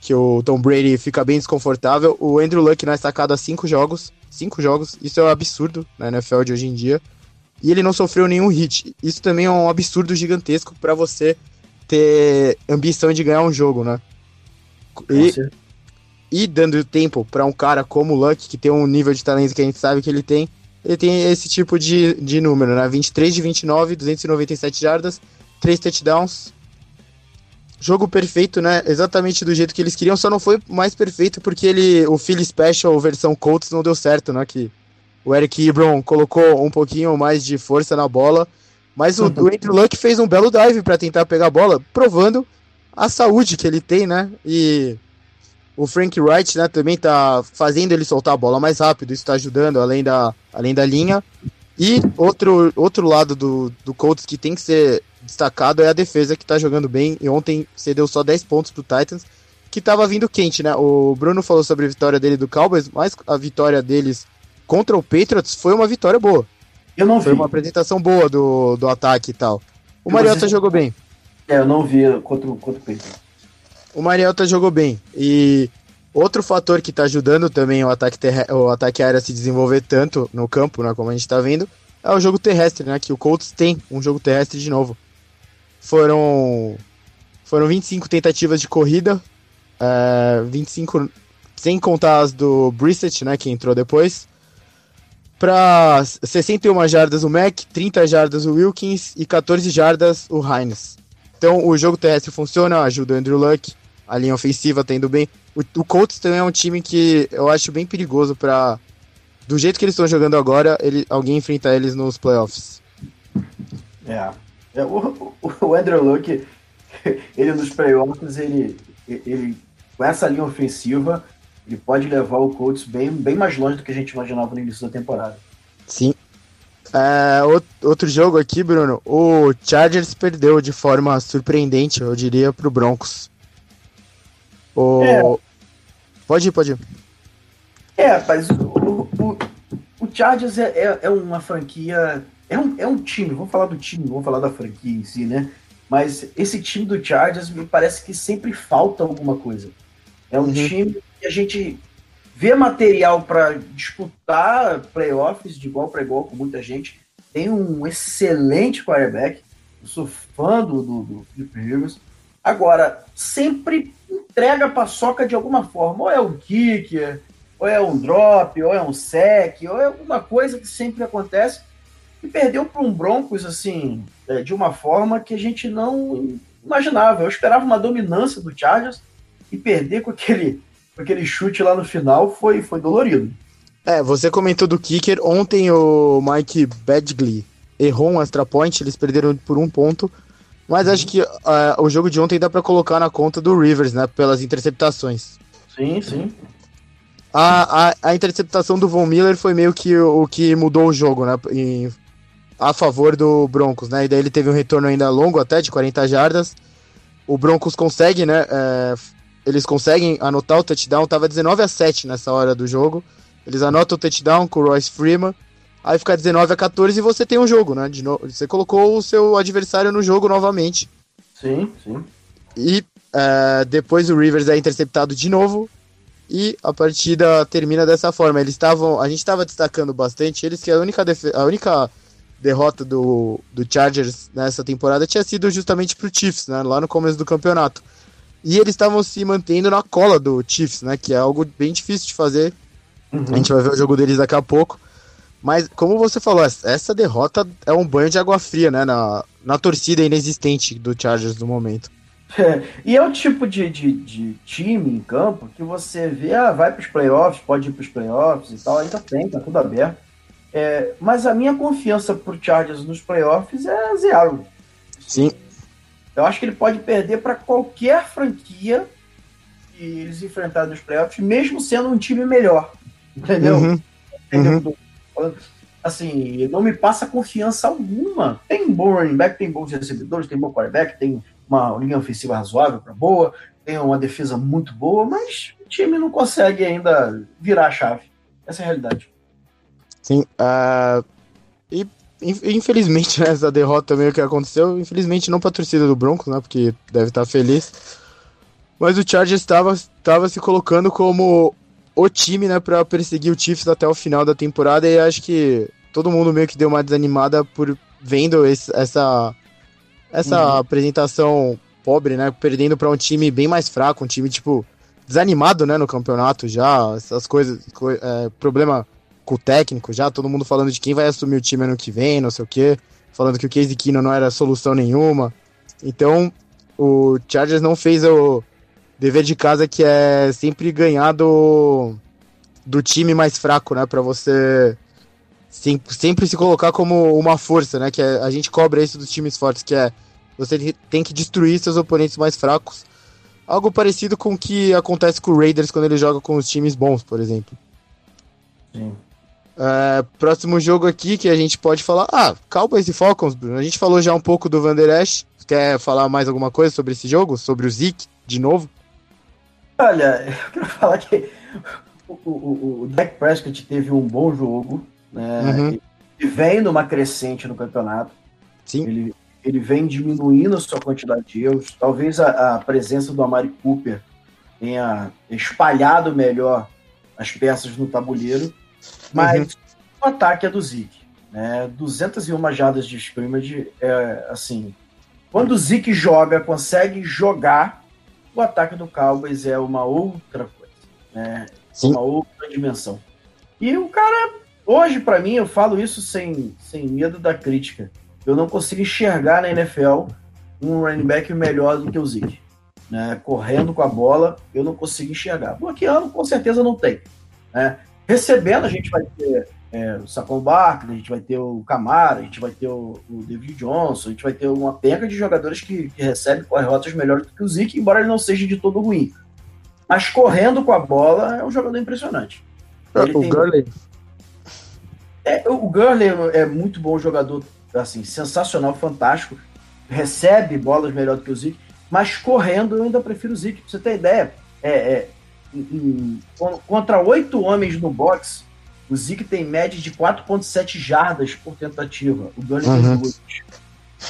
que o Tom Brady fica bem desconfortável. O Andrew Luck na estacada cinco jogos. Cinco jogos. Isso é um absurdo na NFL de hoje em dia. E ele não sofreu nenhum hit. Isso também é um absurdo gigantesco para você ter ambição de ganhar um jogo, né? E, e dando tempo para um cara como o Luck, que tem um nível de talento que a gente sabe que ele tem, ele tem esse tipo de, de número, né? 23 de 29, 297 jardas, 3 touchdowns, jogo perfeito, né? Exatamente do jeito que eles queriam, só não foi mais perfeito porque ele, o Philly Special versão Colts não deu certo, né? Que o Eric Ebron colocou um pouquinho mais de força na bola, mas o, o Andrew Luck fez um belo dive para tentar pegar a bola, provando a saúde que ele tem, né? E o Frank Wright, né, também tá fazendo ele soltar a bola mais rápido, isso tá ajudando além da, além da linha. E outro, outro lado do, do Colts que tem que ser destacado é a defesa que tá jogando bem. E ontem cedeu só 10 pontos pro Titans, que tava vindo quente, né? O Bruno falou sobre a vitória dele do Cowboys, mas a vitória deles contra o Patriots foi uma vitória boa. Eu não foi vi. uma apresentação boa do, do ataque e tal. O Mariota jogou bem. É, eu não vi contra, contra o Patriots. O Mariota jogou bem. E outro fator que tá ajudando também o ataque, o ataque aéreo a se desenvolver tanto no campo, né, como a gente tá vendo, é o jogo terrestre, né? Que o Colts tem um jogo terrestre de novo. Foram foram 25 tentativas de corrida, é, 25 sem contar as do Brissett, né, que entrou depois. Para 61 jardas o Mac, 30 jardas o Wilkins e 14 jardas o Hines. Então o jogo terrestre funciona, ajuda o Andrew Luck, a linha ofensiva indo bem. O, o Colts também é um time que eu acho bem perigoso para do jeito que eles estão jogando agora, ele, alguém enfrentar eles nos playoffs. É. é o, o Andrew Luck, ele nos playoffs, ele, ele com essa linha ofensiva, ele pode levar o Colts bem, bem mais longe do que a gente imaginava no início da temporada. Sim. É, outro jogo aqui, Bruno. O Chargers perdeu de forma surpreendente, eu diria, pro Broncos. O... É. Pode ir, pode ir. É, mas o, o, o Chargers é, é, é, uma franquia. É um, é um time, vamos falar do time, vamos falar da franquia em si, né? Mas esse time do Chargers me parece que sempre falta alguma coisa. É um uhum. time que a gente vê material para disputar playoffs de igual para igual com muita gente. Tem um excelente quarterback. Eu sou fã do, do, do Philip Rivers. Agora, sempre entrega paçoca de alguma forma. Ou é um kicker, ou é um drop, ou é um sec, ou é alguma coisa que sempre acontece. E perdeu para um Broncos, assim, é, de uma forma que a gente não imaginava. Eu esperava uma dominância do Chargers e perder com aquele, com aquele chute lá no final foi, foi dolorido. É, você comentou do kicker. Ontem o Mike Badgley errou um extra point, eles perderam por um ponto. Mas acho que uh, o jogo de ontem dá para colocar na conta do Rivers, né? Pelas interceptações. Sim, sim. A, a, a, interceptação do Von Miller foi meio que o, o que mudou o jogo, né? Em, a favor do Broncos, né? E daí ele teve um retorno ainda longo, até de 40 jardas. O Broncos consegue, né? É, eles conseguem anotar o touchdown. Tava 19 a 7 nessa hora do jogo. Eles anotam o touchdown com o Royce Freeman. Aí fica 19 a 14 e você tem um jogo, né? De no... Você colocou o seu adversário no jogo novamente. Sim, sim. E é, depois o Rivers é interceptado de novo e a partida termina dessa forma. Eles estavam, a gente estava destacando bastante eles que a única, a única derrota do, do Chargers nessa temporada tinha sido justamente pro Chiefs, né, lá no começo do campeonato. E eles estavam se mantendo na cola do Chiefs, né, que é algo bem difícil de fazer. Uhum. A gente vai ver o jogo deles daqui a pouco. Mas, como você falou, essa derrota é um banho de água fria, né, na, na torcida inexistente do Chargers no momento. É, e é o tipo de, de, de, time em campo que você vê, ah, vai para os playoffs, pode ir para os playoffs e tal, ainda tem, tá tudo aberto. É, mas a minha confiança pro Chargers nos playoffs é zero. Sim. Eu acho que ele pode perder para qualquer franquia que eles enfrentarem nos playoffs, mesmo sendo um time melhor. Entendeu? Uhum. Entendeu? Uhum. Assim, não me passa confiança alguma. Tem bom running back, tem bons recebedores, tem bom quarterback, tem uma linha ofensiva razoável para boa, tem uma defesa muito boa, mas o time não consegue ainda virar a chave. Essa é a realidade. Sim, uh, e infelizmente né, essa derrota também que aconteceu, infelizmente não para a torcida do Broncos, né, porque deve estar feliz, mas o Chargers estava se colocando como o time, né, para perseguir o Chiefs até o final da temporada e acho que todo mundo meio que deu uma desanimada por vendo esse, essa essa uhum. apresentação pobre, né? Perdendo para um time bem mais fraco, um time, tipo, desanimado, né? No campeonato já, essas coisas, co é, problema com o técnico já, todo mundo falando de quem vai assumir o time ano que vem, não sei o quê, falando que o Casey Keenum não era solução nenhuma. Então, o Chargers não fez o dever de casa que é sempre ganhar do, do time mais fraco, né? Para você sempre se colocar como uma força, né? Que é, a gente cobra isso dos times fortes, que é você tem que destruir seus oponentes mais fracos. Algo parecido com o que acontece com o Raiders quando ele joga com os times bons, por exemplo. Sim. É, próximo jogo aqui que a gente pode falar. Ah, Cowboys e Falcons, Bruno. A gente falou já um pouco do Van Der Esch. Quer falar mais alguma coisa sobre esse jogo? Sobre o Zeke, de novo? Olha, eu quero falar que o, o, o Dak Prescott teve um bom jogo né? Uhum. Ele vem numa crescente no campeonato. Sim. Ele, ele vem diminuindo a sua quantidade de erros. Talvez a, a presença do Amari Cooper tenha espalhado melhor as peças no tabuleiro. Mas uhum. o ataque é do Zeke. Né? 201 jardas de scrimmage, é, assim, quando o Zeke joga, consegue jogar, o ataque do Cowboys é uma outra coisa. né? Sim. Uma outra dimensão. E o cara, hoje, para mim, eu falo isso sem, sem medo da crítica. Eu não consigo enxergar na NFL um running back melhor do que o Zeke. Né? Correndo com a bola, eu não consigo enxergar. Bloqueando, com certeza não tem. Né? Recebendo, a gente vai ter é, o Saquon Barkley, a gente vai ter o Camara, a gente vai ter o, o, David Johnson, a gente vai ter uma penca de jogadores que, que recebem rotas melhores do que o Zeke, embora ele não seja de todo ruim. Mas correndo com a bola é um jogador impressionante. É, o tem... Gurley. É, o Gurley é muito bom jogador, assim, sensacional, fantástico. Recebe bolas melhor do que o Zeke, mas correndo eu ainda prefiro o Zeke. Pra você ter ideia, é, é em, em, contra oito homens no box, o Zeke tem média de 4,7 jardas por tentativa. O Gurley uhum. tem duas.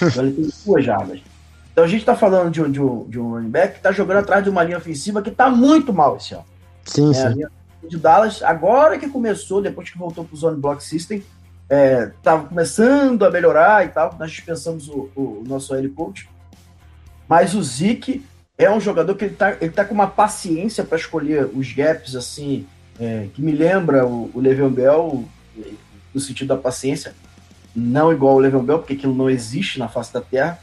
O Gurley tem duas jardas. Então a gente está falando de um, de, um, de um running back que está jogando atrás de uma linha ofensiva que está muito mal esse ano. Sim, é, sim. A linha de Dallas, agora que começou, depois que voltou para o Zone Block System, estava é, começando a melhorar e tal. Nós dispensamos o, o, nosso L coach. Mas o Zeke é um jogador que ele está ele tá com uma paciência para escolher os gaps, assim, é, que me lembra o, o Bell, no sentido da paciência. Não igual o Le'Veon Bell, porque aquilo não existe na face da Terra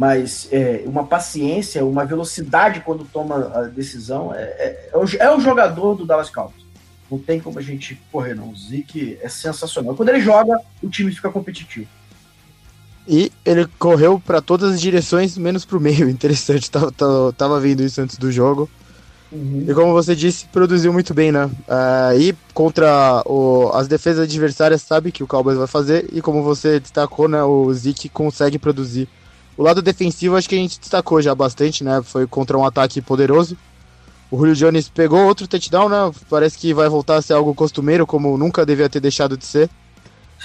mas é, uma paciência, uma velocidade quando toma a decisão. É, é, é, o, é, o, jogador do Dallas Cowboys. Não tem como a gente correr, não. O Zeke é sensacional. Quando ele joga, o time fica competitivo. E ele correu para todas as direções, menos para o meio. Interessante, tava, tava, tava vendo isso antes do jogo. Uhum. E como você disse, produziu muito bem, né? Uh, e contra o, as defesas adversárias, sabe que o Cowboys vai fazer. E como você destacou, né? O Zeke consegue produzir o lado defensivo acho que a gente destacou já bastante, né? Foi contra um ataque poderoso. O Julio Jones pegou outro touchdown, né? Parece que vai voltar a ser algo costumeiro, como nunca devia ter deixado de ser.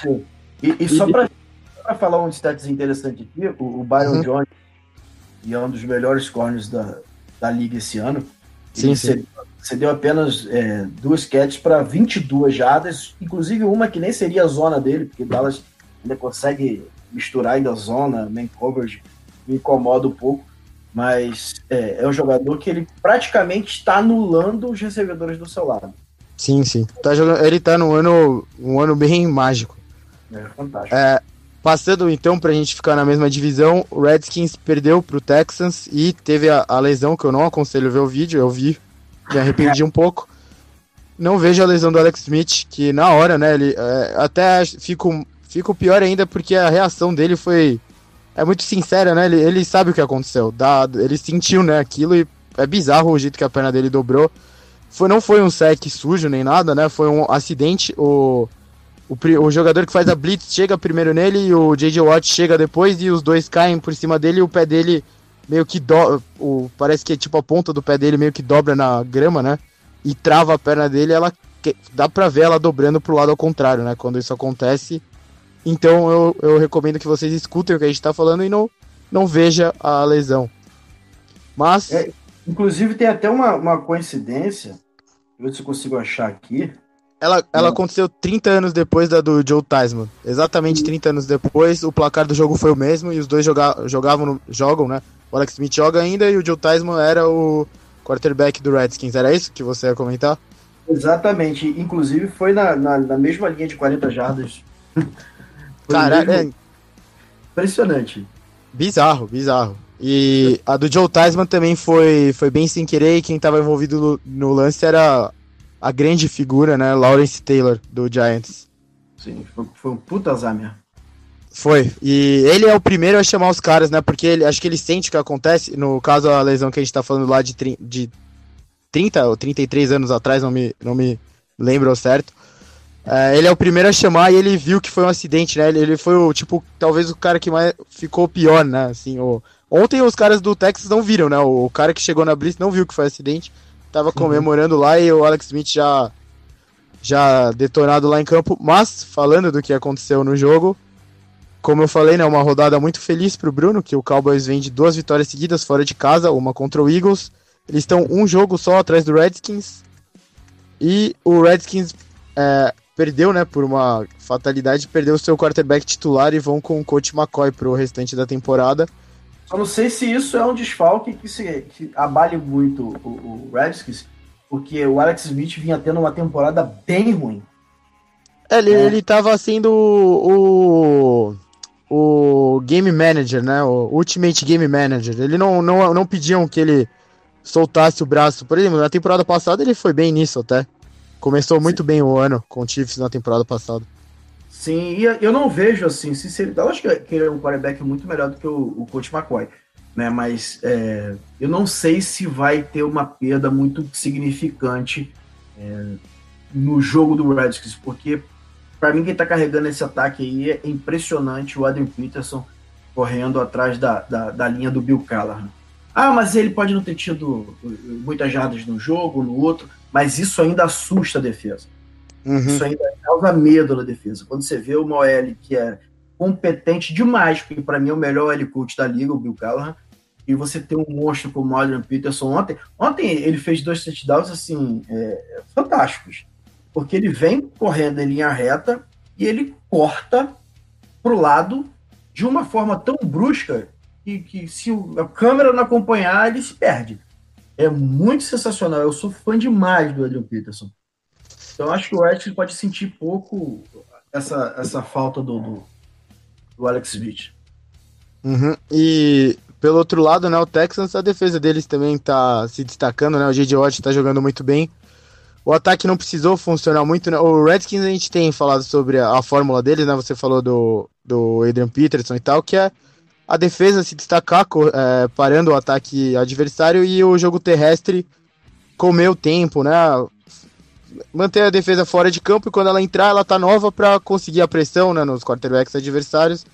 Sim. E, e só para falar um stats interessante aqui, o, o Byron uhum. Jones, e é um dos melhores corners da, da liga esse ano, sim, sim. cedeu apenas é, duas catches para 22 jardas, inclusive uma que nem seria a zona dele, porque Dallas ainda consegue misturar ainda zona, man coverage, me incomoda um pouco. Mas é, é um jogador que ele praticamente está anulando os recebedores do seu lado. Sim, sim. Tá jogando, ele tá num ano, um ano bem mágico. É fantástico. É, passando então pra gente ficar na mesma divisão, o Redskins perdeu pro Texans e teve a, a lesão, que eu não aconselho ver o vídeo, eu vi, me arrependi um pouco. Não vejo a lesão do Alex Smith, que na hora, né, ele é, até fico fica o pior ainda porque a reação dele foi. É muito sincera, né? Ele, ele sabe o que aconteceu. Dá, ele sentiu, né, aquilo e é bizarro o jeito que a perna dele dobrou. Foi, não foi um sec sujo nem nada, né? Foi um acidente. O, o, o jogador que faz a blitz chega primeiro nele e o J.J. Watt chega depois e os dois caem por cima dele e o pé dele meio que do, parece que é tipo a ponta do pé dele meio que dobra na grama, né? E trava a perna dele, ela dá pra ver ela dobrando pro lado ao contrário, né? Quando isso acontece, então eu, eu recomendo que vocês escutem o que a gente está falando e não, não veja a lesão. Mas. É, inclusive tem até uma, uma coincidência. Vou ver se eu consigo achar aqui. Ela, ela aconteceu 30 anos depois da do Joe Theismann. Exatamente 30 anos depois, o placar do jogo foi o mesmo e os dois joga, jogavam, no, jogam, né? O Alex Smith joga ainda e o Joe Theismann era o quarterback do Redskins. Era isso que você ia comentar? Exatamente. Inclusive foi na, na, na mesma linha de 40 jardas. Caralho, é... Impressionante. Bizarro, bizarro. E a do Joe Tasman também foi, foi bem sem querer, e quem estava envolvido no, lance era a grande figura, né? Lawrence Taylor, do Giants. Sim, foi, foi um puta azar Foi. E ele é o primeiro a chamar os caras, né? Porque ele, acho que ele sente o que acontece. No caso, a lesão que a gente tá falando lá de, de 30 ou 33 anos atrás, não me, não me lembro ao certo. É, ele é o primeiro a chamar e ele viu que foi um acidente, né? Ele, ele foi o, tipo, talvez o cara que mais ficou pior, né? Assim, o... Ontem os caras do Texas não viram, né? O, o cara que chegou na Blitz não viu que foi um acidente. Tava uhum. comemorando lá e o Alex Smith já, já detonado lá em campo. Mas, falando do que aconteceu no jogo, como eu falei, né? Uma rodada muito feliz pro Bruno, que o Cowboys vem de duas vitórias seguidas fora de casa, uma contra o Eagles. Eles estão um jogo só atrás do Redskins. E o Redskins é, perdeu, né, por uma fatalidade, perdeu o seu quarterback titular e vão com o coach McCoy pro restante da temporada. Só não sei se isso é um desfalque que, se, que abale muito o, o Redskins, porque o Alex Smith vinha tendo uma temporada bem ruim. É, ele, é. ele tava sendo o, o Game Manager, né? O Ultimate Game Manager. Ele não, não, não pediam que ele soltasse o braço. Por exemplo, na temporada passada ele foi bem nisso até. Começou muito Sim. bem o ano com o Chiefs na temporada passada. Sim, e eu não vejo assim, sinceridade. Eu acho que ele é um quarterback muito melhor do que o, o Coach McCoy né? Mas é, eu não sei se vai ter uma perda muito significante é, no jogo do Redskins, porque para mim quem está carregando esse ataque aí é impressionante o Adam Peterson correndo atrás da, da, da, linha do Bill Callahan. Ah, mas ele pode não ter tido muitas jardas no jogo, no outro, mas isso ainda assusta a defesa. Uhum. Isso ainda causa medo na defesa. Quando você vê o Moelle, que é competente demais, porque para mim é o melhor L coach da liga, o Bill Callahan, e você tem um monstro como o Adrian Peterson ontem. Ontem ele fez dois touchdowns assim, é, fantásticos. Porque ele vem correndo em linha reta e ele corta pro lado de uma forma tão brusca que, que se a câmera não acompanhar, ele se perde. É muito sensacional. Eu sou fã demais do Adrian Peterson. Então acho que o Redskins pode sentir pouco essa, essa falta do, do, do Alex Smith. Uhum. E pelo outro lado, né, o Texans, a defesa deles também tá se destacando, né? O J.J. Watt tá jogando muito bem. O ataque não precisou funcionar muito, né? O Redskins a gente tem falado sobre a, a fórmula deles, né? Você falou do, do Adrian Peterson e tal, que é a defesa se destacar é, parando o ataque adversário e o jogo terrestre comer o tempo, né? Manter a defesa fora de campo e quando ela entrar, ela tá nova para conseguir a pressão né, nos quarterbacks adversários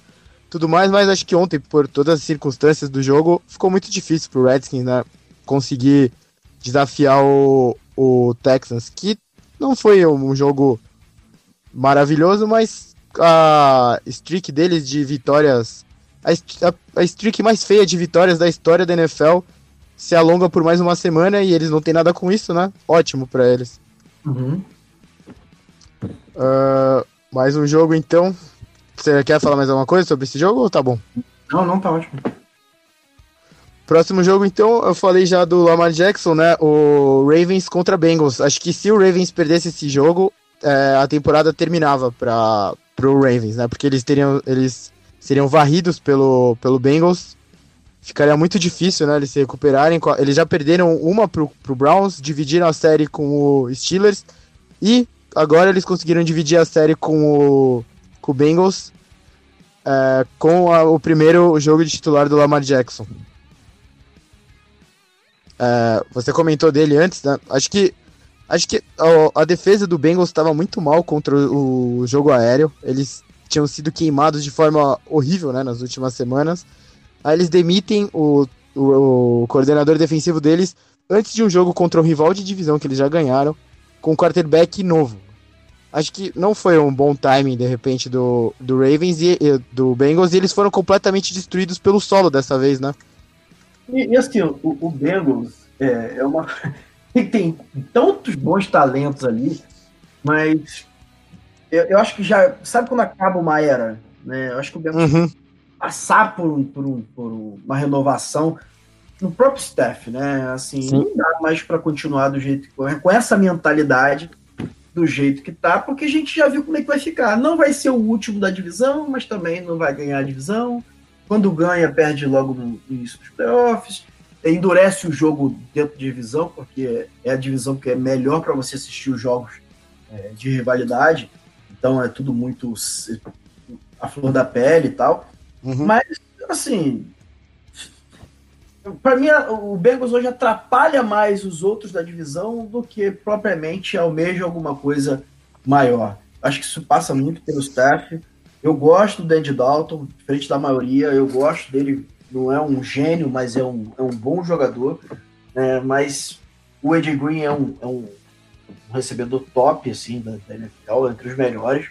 tudo mais, mas acho que ontem, por todas as circunstâncias do jogo, ficou muito difícil pro Redskins, né? Conseguir desafiar o, o Texans, que não foi um jogo maravilhoso, mas a streak deles de vitórias, a, a, a streak mais feia de vitórias da história da NFL se alonga por mais uma semana e eles não tem nada com isso, né? Ótimo para eles. Uhum. Uh, mais um jogo então. Você quer falar mais alguma coisa sobre esse jogo ou tá bom? Não, não, tá ótimo. Próximo jogo, então, eu falei já do Lamar Jackson, né? O Ravens contra Bengals. Acho que se o Ravens perdesse esse jogo, é, a temporada terminava para pro Ravens, né? Porque eles teriam eles seriam varridos pelo, pelo Bengals. Ficaria muito difícil, né? Eles se recuperarem. Eles já perderam uma pro, pro Browns, dividiram a série com o Steelers e agora eles conseguiram dividir a série com o com o Bengals é, com a, o primeiro jogo de titular do Lamar Jackson. É, você comentou dele antes, né? Acho que acho que a, a defesa do Bengals estava muito mal contra o, o, jogo aéreo. Eles tinham sido queimados de forma horrível, né, nas últimas semanas. Aí eles demitem o, o, o coordenador defensivo deles antes de um jogo contra o rival de divisão que eles já ganharam, com um quarterback novo acho que não foi um bom timing, de repente, do, do Ravens e, e do Bengals, e eles foram completamente destruídos pelo solo dessa vez, né? E, e assim, o, o Bengals é, é uma. tem tantos bons talentos ali, mas eu, eu, acho que já. Sabe quando acaba uma era? Né? Eu acho que o Bengals uhum. Passar por, um, por, um, por uma renovação no próprio staff, né? Assim, Sim. não dá mais para continuar do jeito que com essa mentalidade do jeito que tá, porque a gente já viu como é que vai ficar. Não vai ser o último da divisão, mas também não vai ganhar a divisão. Quando ganha, perde logo no início dos playoffs. Endurece o jogo dentro de divisão, porque é a divisão que é melhor para você assistir os jogos é, de rivalidade. Então é tudo muito a flor da pele e tal. Uhum. Mas, assim, para mim, o Bengals hoje atrapalha mais os outros da divisão do que propriamente almeja alguma coisa maior. Acho que isso passa muito pelo staff. Eu gosto do Andy Dalton, diferente da maioria, eu gosto dele. Não é um gênio, mas é um, é um bom jogador. É, mas o Ed Green é um, é um, recebedor top assim, da, da NFL, entre os melhores.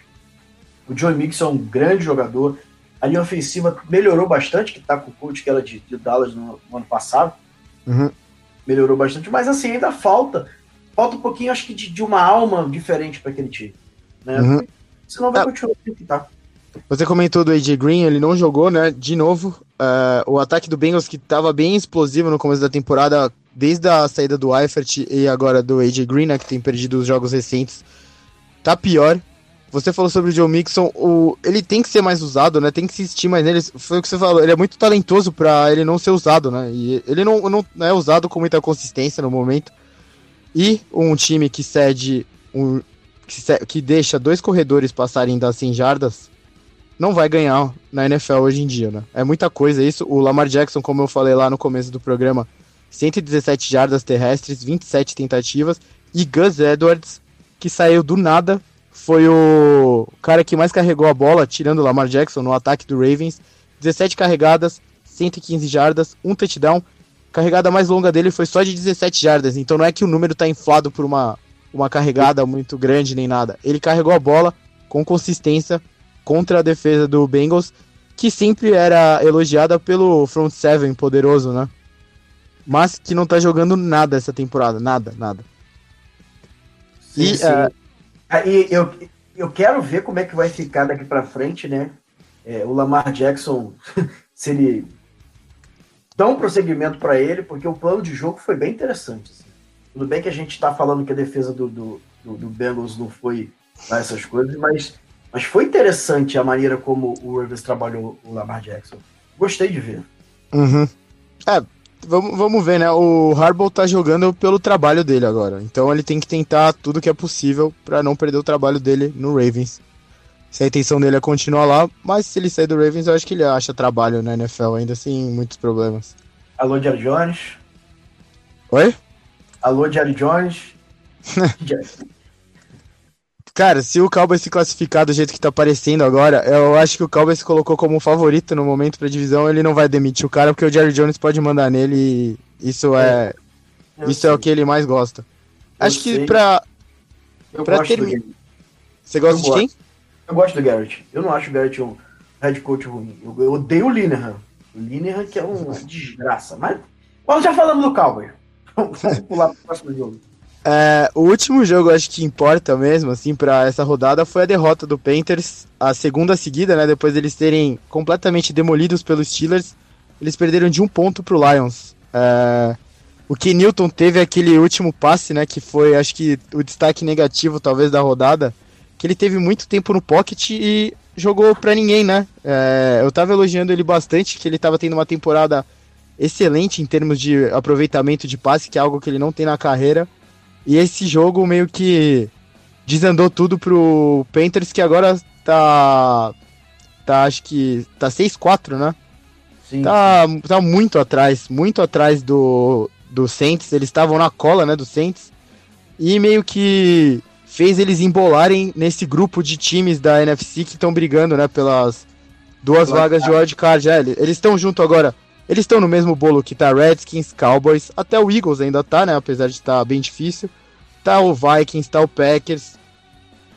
O John Mixon é um grande jogador. A linha ofensiva melhorou bastante, que tá com o coach que era de, de Dallas no, no, ano passado. Uhum. Melhorou bastante, mas assim, ainda falta. Falta um pouquinho, acho que, de, de uma alma diferente para aquele time. Né? Uhum. Senão vai é. continuar assim que tá. Você comentou do AJ Green, ele não jogou, né? De novo, uh, o ataque do Bengals, que estava bem explosivo no começo da temporada, desde a saída do Eifert e agora do AJ Green, né, que tem perdido os jogos recentes, tá pior. Você falou sobre o Joe Mixon, o, ele tem que ser mais usado, né? Tem que insistir mais nele. Foi o que você falou, ele é muito talentoso para ele não ser usado, né? E ele não, não é usado com muita consistência no momento. E um time que cede um, que, que deixa dois corredores passarem das 100 jardas não vai ganhar na NFL hoje em dia, né? É muita coisa isso. O Lamar Jackson, como eu falei lá no começo do programa, 117 jardas terrestres, 27 tentativas. E Gus Edwards, que saiu do nada foi o cara que mais carregou a bola, tirando o Lamar Jackson no ataque do Ravens. 17 carregadas, 115 jardas, um touchdown. Carregada mais longa dele foi só de 17 jardas, então não é que o número está inflado por uma, uma carregada muito grande nem nada. Ele carregou a bola com consistência contra a defesa do Bengals, que sempre era elogiada pelo front seven poderoso, né? Mas que não tá jogando nada essa temporada, nada, nada. Sim, e sim. Uh, Aí eu, eu quero ver como é que vai ficar daqui para frente, né? É, o Lamar Jackson, se ele dá um prosseguimento para ele, porque o plano de jogo foi bem interessante. Assim. Tudo bem que a gente está falando que a defesa do, do, do, do Bengals não foi essas coisas, mas, mas foi interessante a maneira como o Rivers trabalhou o Lamar Jackson. Gostei de ver. Uhum. É, vamos, vamos ver, né? O Harbaugh tá jogando pelo trabalho dele agora. Então ele tem que tentar tudo que é possível para não perder o trabalho dele no Ravens. Se a intenção dele é continuar lá, mas se ele sair do Ravens, eu acho que ele acha trabalho na NFL, ainda assim, muitos problemas. Alô, Jerry Jones. Oi? Alô, Jerry Jones. Cara, se o Cowboys se classificar do jeito que tá aparecendo agora, eu acho que o Cowboys se colocou como favorito no momento pra divisão, ele não vai demitir o cara, porque o Jerry Jones pode mandar nele e isso é. é isso sei. é o que ele mais gosta. Eu acho sei. que pra. Eu pra terminar. Você gosta eu de gosto. quem? Eu gosto do Garrett. Eu não acho o Garrett um head coach ruim. Eu, eu odeio o Linehan. O Linehan que é uma desgraça. Mas. Nós já falamos do Cowboy. Vamos pular pro próximo jogo. É, o último jogo, acho que importa mesmo, assim, para essa rodada foi a derrota do Panthers, a segunda seguida, né? Depois deles terem completamente demolidos pelos Steelers, eles perderam de um ponto pro Lions. É, o que Newton teve aquele último passe, né? Que foi, acho que, o destaque negativo, talvez, da rodada, que ele teve muito tempo no pocket e jogou pra ninguém, né? É, eu tava elogiando ele bastante, que ele tava tendo uma temporada excelente em termos de aproveitamento de passe, que é algo que ele não tem na carreira. E esse jogo meio que desandou tudo pro Panthers, que agora tá. Tá, acho que. Tá 6-4, né? Sim. Tá, tá muito atrás, muito atrás do, do Saints. Eles estavam na cola, né, do Saints. E meio que fez eles embolarem nesse grupo de times da NFC que estão brigando, né, pelas duas vagas de wildcard. É, eles estão junto agora eles estão no mesmo bolo que tá Redskins, Cowboys, até o Eagles ainda tá, né? Apesar de estar tá bem difícil. Tá o Vikings, tá o Packers.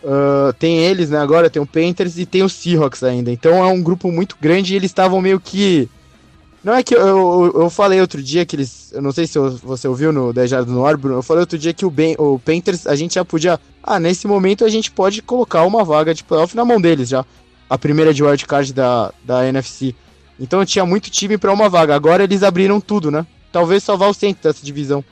Uh, tem eles, né? Agora tem o Panthers e tem o Seahawks ainda. Então é um grupo muito grande e eles estavam meio que. Não é que eu, eu, eu, falei outro dia que eles. Eu não sei se você ouviu no 10 Jardas no Ar, Bruno. Eu falei outro dia que o, ben, o Panthers a gente já podia. Ah, nesse momento a gente pode colocar uma vaga de playoff na mão deles já. A primeira de wildcard da, da NFC. Então tinha muito time para uma vaga. Agora eles abriram tudo, né? Talvez só vá o centro dessa divisão.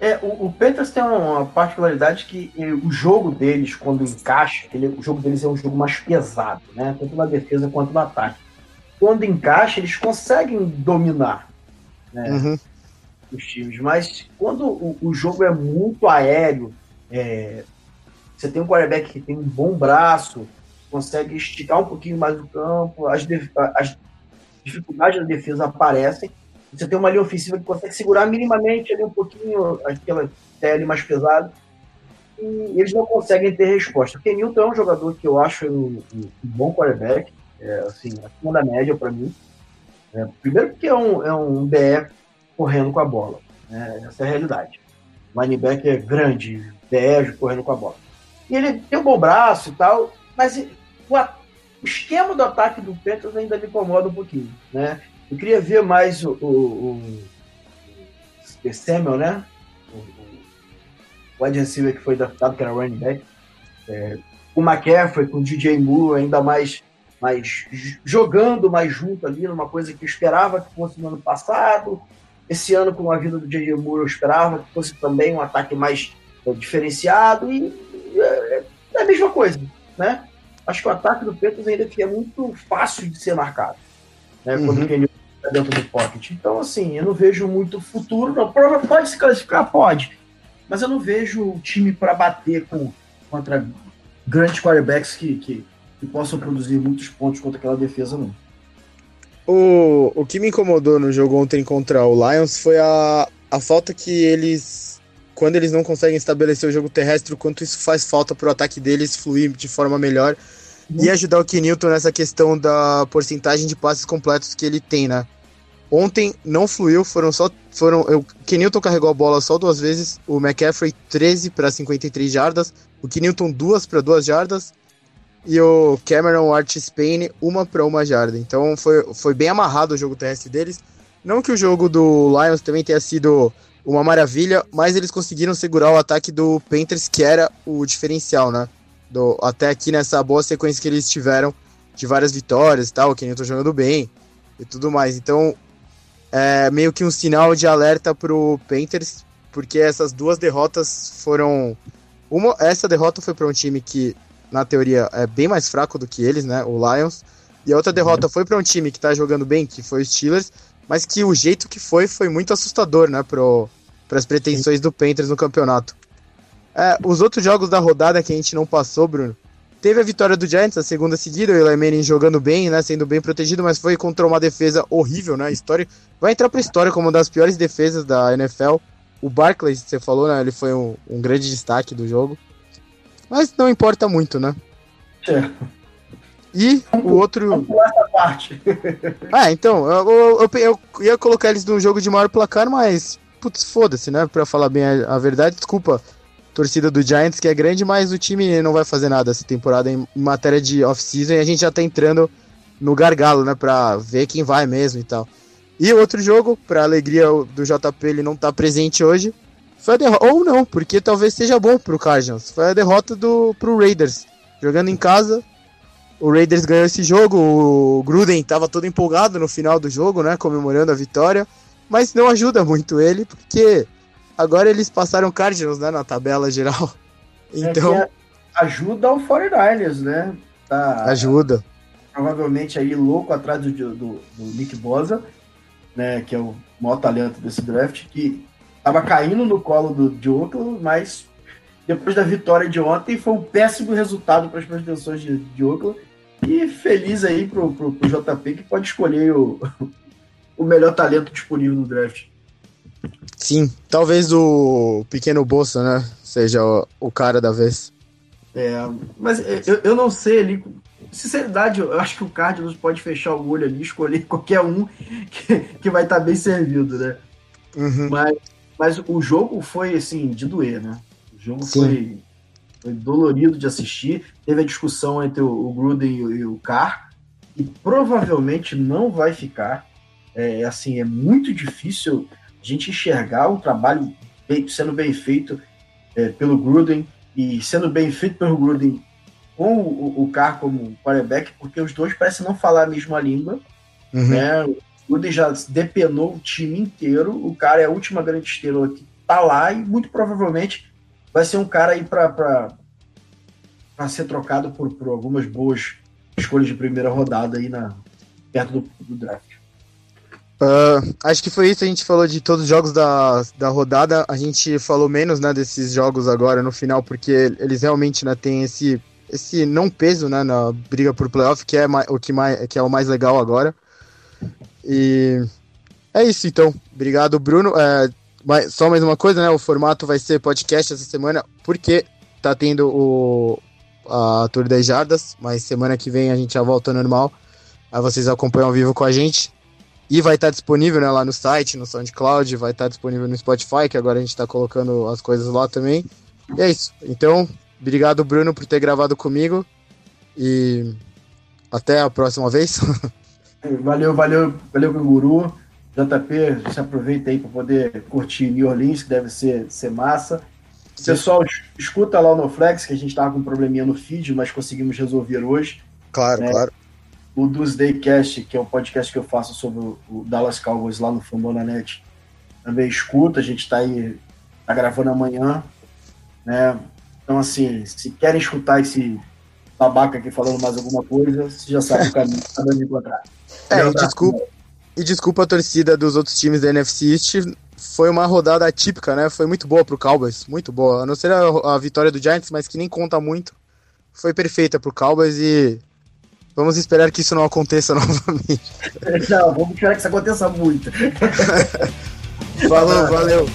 É, o, o Panthers tem uma particularidade que o jogo deles, quando encaixa, ele, o jogo deles é um jogo mais pesado, né? Tanto na defesa quanto no ataque. Quando encaixa, eles conseguem dominar né, uhum. os times. Mas quando o, o jogo é muito aéreo, é, você tem um quarterback que tem um bom braço, consegue esticar um pouquinho mais o campo, as, as dificuldades da defesa aparecem. Você tem uma linha ofensiva que consegue segurar minimamente ali um pouquinho aquela tele mais pesada. E eles não conseguem ter resposta. Porque Newton é um jogador que eu acho um, um bom quarterback, é, assim, acima da média para mim. É, primeiro porque é um, é um BE correndo com a bola. Né? Essa é a realidade. Linebacker é grande, BE correndo com a bola. E ele tem um bom braço e tal, mas o, o esquema do ataque do Panthers ainda me incomoda um pouquinho, né? Eu queria ver mais o, o, o Samuel, né? O, o receiver que foi adaptado, que era running back. É, o McCaffrey com o DJ Moore ainda mais, mais jogando mais junto ali, numa coisa que eu esperava que fosse no ano passado. Esse ano, com a vida do J.J. Moore, eu esperava que fosse também um ataque mais é, diferenciado e é, é, a mesma coisa, né? Acho que o ataque do Petros ainda é muito fácil de ser marcado, né? Quando uhum. o Kenny está dentro do pocket. Então, assim, eu não vejo muito futuro. Não, pode se classificar, pode, mas eu não vejo o time para bater com, contra grandes quarterbacks que, que, que possam produzir muitos pontos contra aquela defesa, não. O, o que me incomodou no jogo ontem contra o Lions foi a, a falta que eles. Quando eles não conseguem estabelecer o jogo terrestre, o quanto isso faz falta para o ataque deles fluir de forma melhor e ajudar o Kenilton nessa questão da porcentagem de passes completos que ele tem, né? Ontem não fluiu, foram só. Foram, o Kenilton carregou a bola só duas vezes, o McCaffrey 13 para 53 jardas, o Kenilton duas para duas jardas e o Cameron Art Spain uma para uma jarda. Então foi, foi bem amarrado o jogo terrestre deles. Não que o jogo do Lions também tenha sido uma maravilha, mas eles conseguiram segurar o ataque do Panthers, que era o diferencial, né? Do, até aqui nessa boa sequência que eles tiveram de várias vitórias e tal, o Kenilton jogando bem e tudo mais. Então, é meio que um sinal de alerta pro Panthers, porque essas duas derrotas foram. Uma, essa derrota foi para um time que na teoria, é bem mais fraco do que eles, né? O Lions. E a outra derrota foi para um time que tá jogando bem, que foi o Steelers, mas que o jeito que foi foi muito assustador, né? Para as pretensões do Panthers no campeonato. É, os outros jogos da rodada que a gente não passou, Bruno, teve a vitória do Giants, a segunda seguida, o Eli jogando bem, né? Sendo bem protegido, mas foi contra uma defesa horrível, né? História, vai entrar para história como uma das piores defesas da NFL. O Barclays, você falou, né? Ele foi um, um grande destaque do jogo. Mas não importa muito, né? É. E o outro. Vamos pular essa parte. ah, então, eu, eu, eu, ia colocar eles num jogo de maior placar, mas. Putz, foda-se, né? Pra falar bem a, a, verdade, desculpa, torcida do Giants, que é grande, mas o time não vai fazer nada essa temporada em, em matéria de off-season e a gente já tá entrando no gargalo, né? Pra ver quem vai mesmo e tal. E outro jogo, pra alegria do JP, ele não tá presente hoje. Foi a derrota, ou não, porque talvez seja bom pro Cardinals. Foi a derrota do pro Raiders. Jogando em casa, o Raiders ganhou esse jogo. O Gruden estava todo empolgado no final do jogo, né, comemorando a vitória, mas não ajuda muito ele, porque agora eles passaram Cardinals, né, na tabela geral. É então, é ajuda o 49ers, né? Tá, ajuda. Provavelmente aí louco atrás do, do, do Nick Bosa, né, que é o maior talento desse draft, que Tava caindo no colo do, de Oakland, mas depois da vitória de ontem foi um péssimo resultado para as pretensões de, de Oakland. E feliz aí pro, pro, pro JP que pode escolher o, o melhor talento disponível no draft. Sim, talvez o pequeno Bolsa, né? Seja o, o cara da vez. É, mas eu, eu não sei ali. Sinceridade, eu acho que o Cardinals pode fechar o olho ali e escolher qualquer um que, que vai estar tá bem servido, né? Uhum. Mas mas o jogo foi, assim, de doer, né? O jogo foi, foi, dolorido de assistir. Teve a discussão entre o, o Gruden e, e o Carr, e provavelmente não vai ficar. É, assim, é muito difícil a gente enxergar o trabalho sendo bem feito é, pelo Gruden e sendo bem feito pelo Gruden com o, o Carr como quarterback, porque os dois parecem não falar a mesma língua. Uhum. Né? Gruden já depenou o time inteiro. O cara é a última grande estrela que tá lá e muito provavelmente vai ser um cara aí para ser trocado por, por algumas boas escolhas de primeira rodada aí na, perto do, do draft. Uh, acho que foi isso. A gente falou de todos os jogos da, da rodada. A gente falou menos né, desses jogos agora no final, porque eles realmente né, têm esse, esse não peso né, na briga por playoff, que é, o que, mais, que é o mais legal agora. E é isso então. Obrigado, Bruno. É, só mais uma coisa, né? O formato vai ser podcast essa semana, porque tá tendo o, a Tour das Jardas, mas semana que vem a gente já volta ao normal. Aí vocês acompanham ao vivo com a gente. E vai estar tá disponível né, lá no site, no SoundCloud, vai estar tá disponível no Spotify, que agora a gente está colocando as coisas lá também. E é isso. Então, obrigado, Bruno, por ter gravado comigo. E até a próxima vez. Valeu, valeu, valeu, Guru. JP, se aproveita aí para poder curtir New Orleans, que deve ser, ser massa. Sim. Pessoal, escuta lá o NoFlex, que a gente estava com um probleminha no feed, mas conseguimos resolver hoje. Claro, né? claro. O Doomsday Cast, que é o podcast que eu faço sobre o Dallas Cowboys lá no Fambonanet, também escuta, a gente está aí, tá gravando amanhã, né? Então, assim, se querem escutar esse babaca aqui falando mais alguma coisa, você já sabe o caminho que tá dando de encontrar. É, desculpa, e desculpa a torcida dos outros times da NFC East, foi uma rodada atípica, né? Foi muito boa pro Cowboys, muito boa. A não ser a, a vitória do Giants, mas que nem conta muito. Foi perfeita pro Cowboys e vamos esperar que isso não aconteça novamente. Não, vamos esperar que isso aconteça muito. Falou, valeu.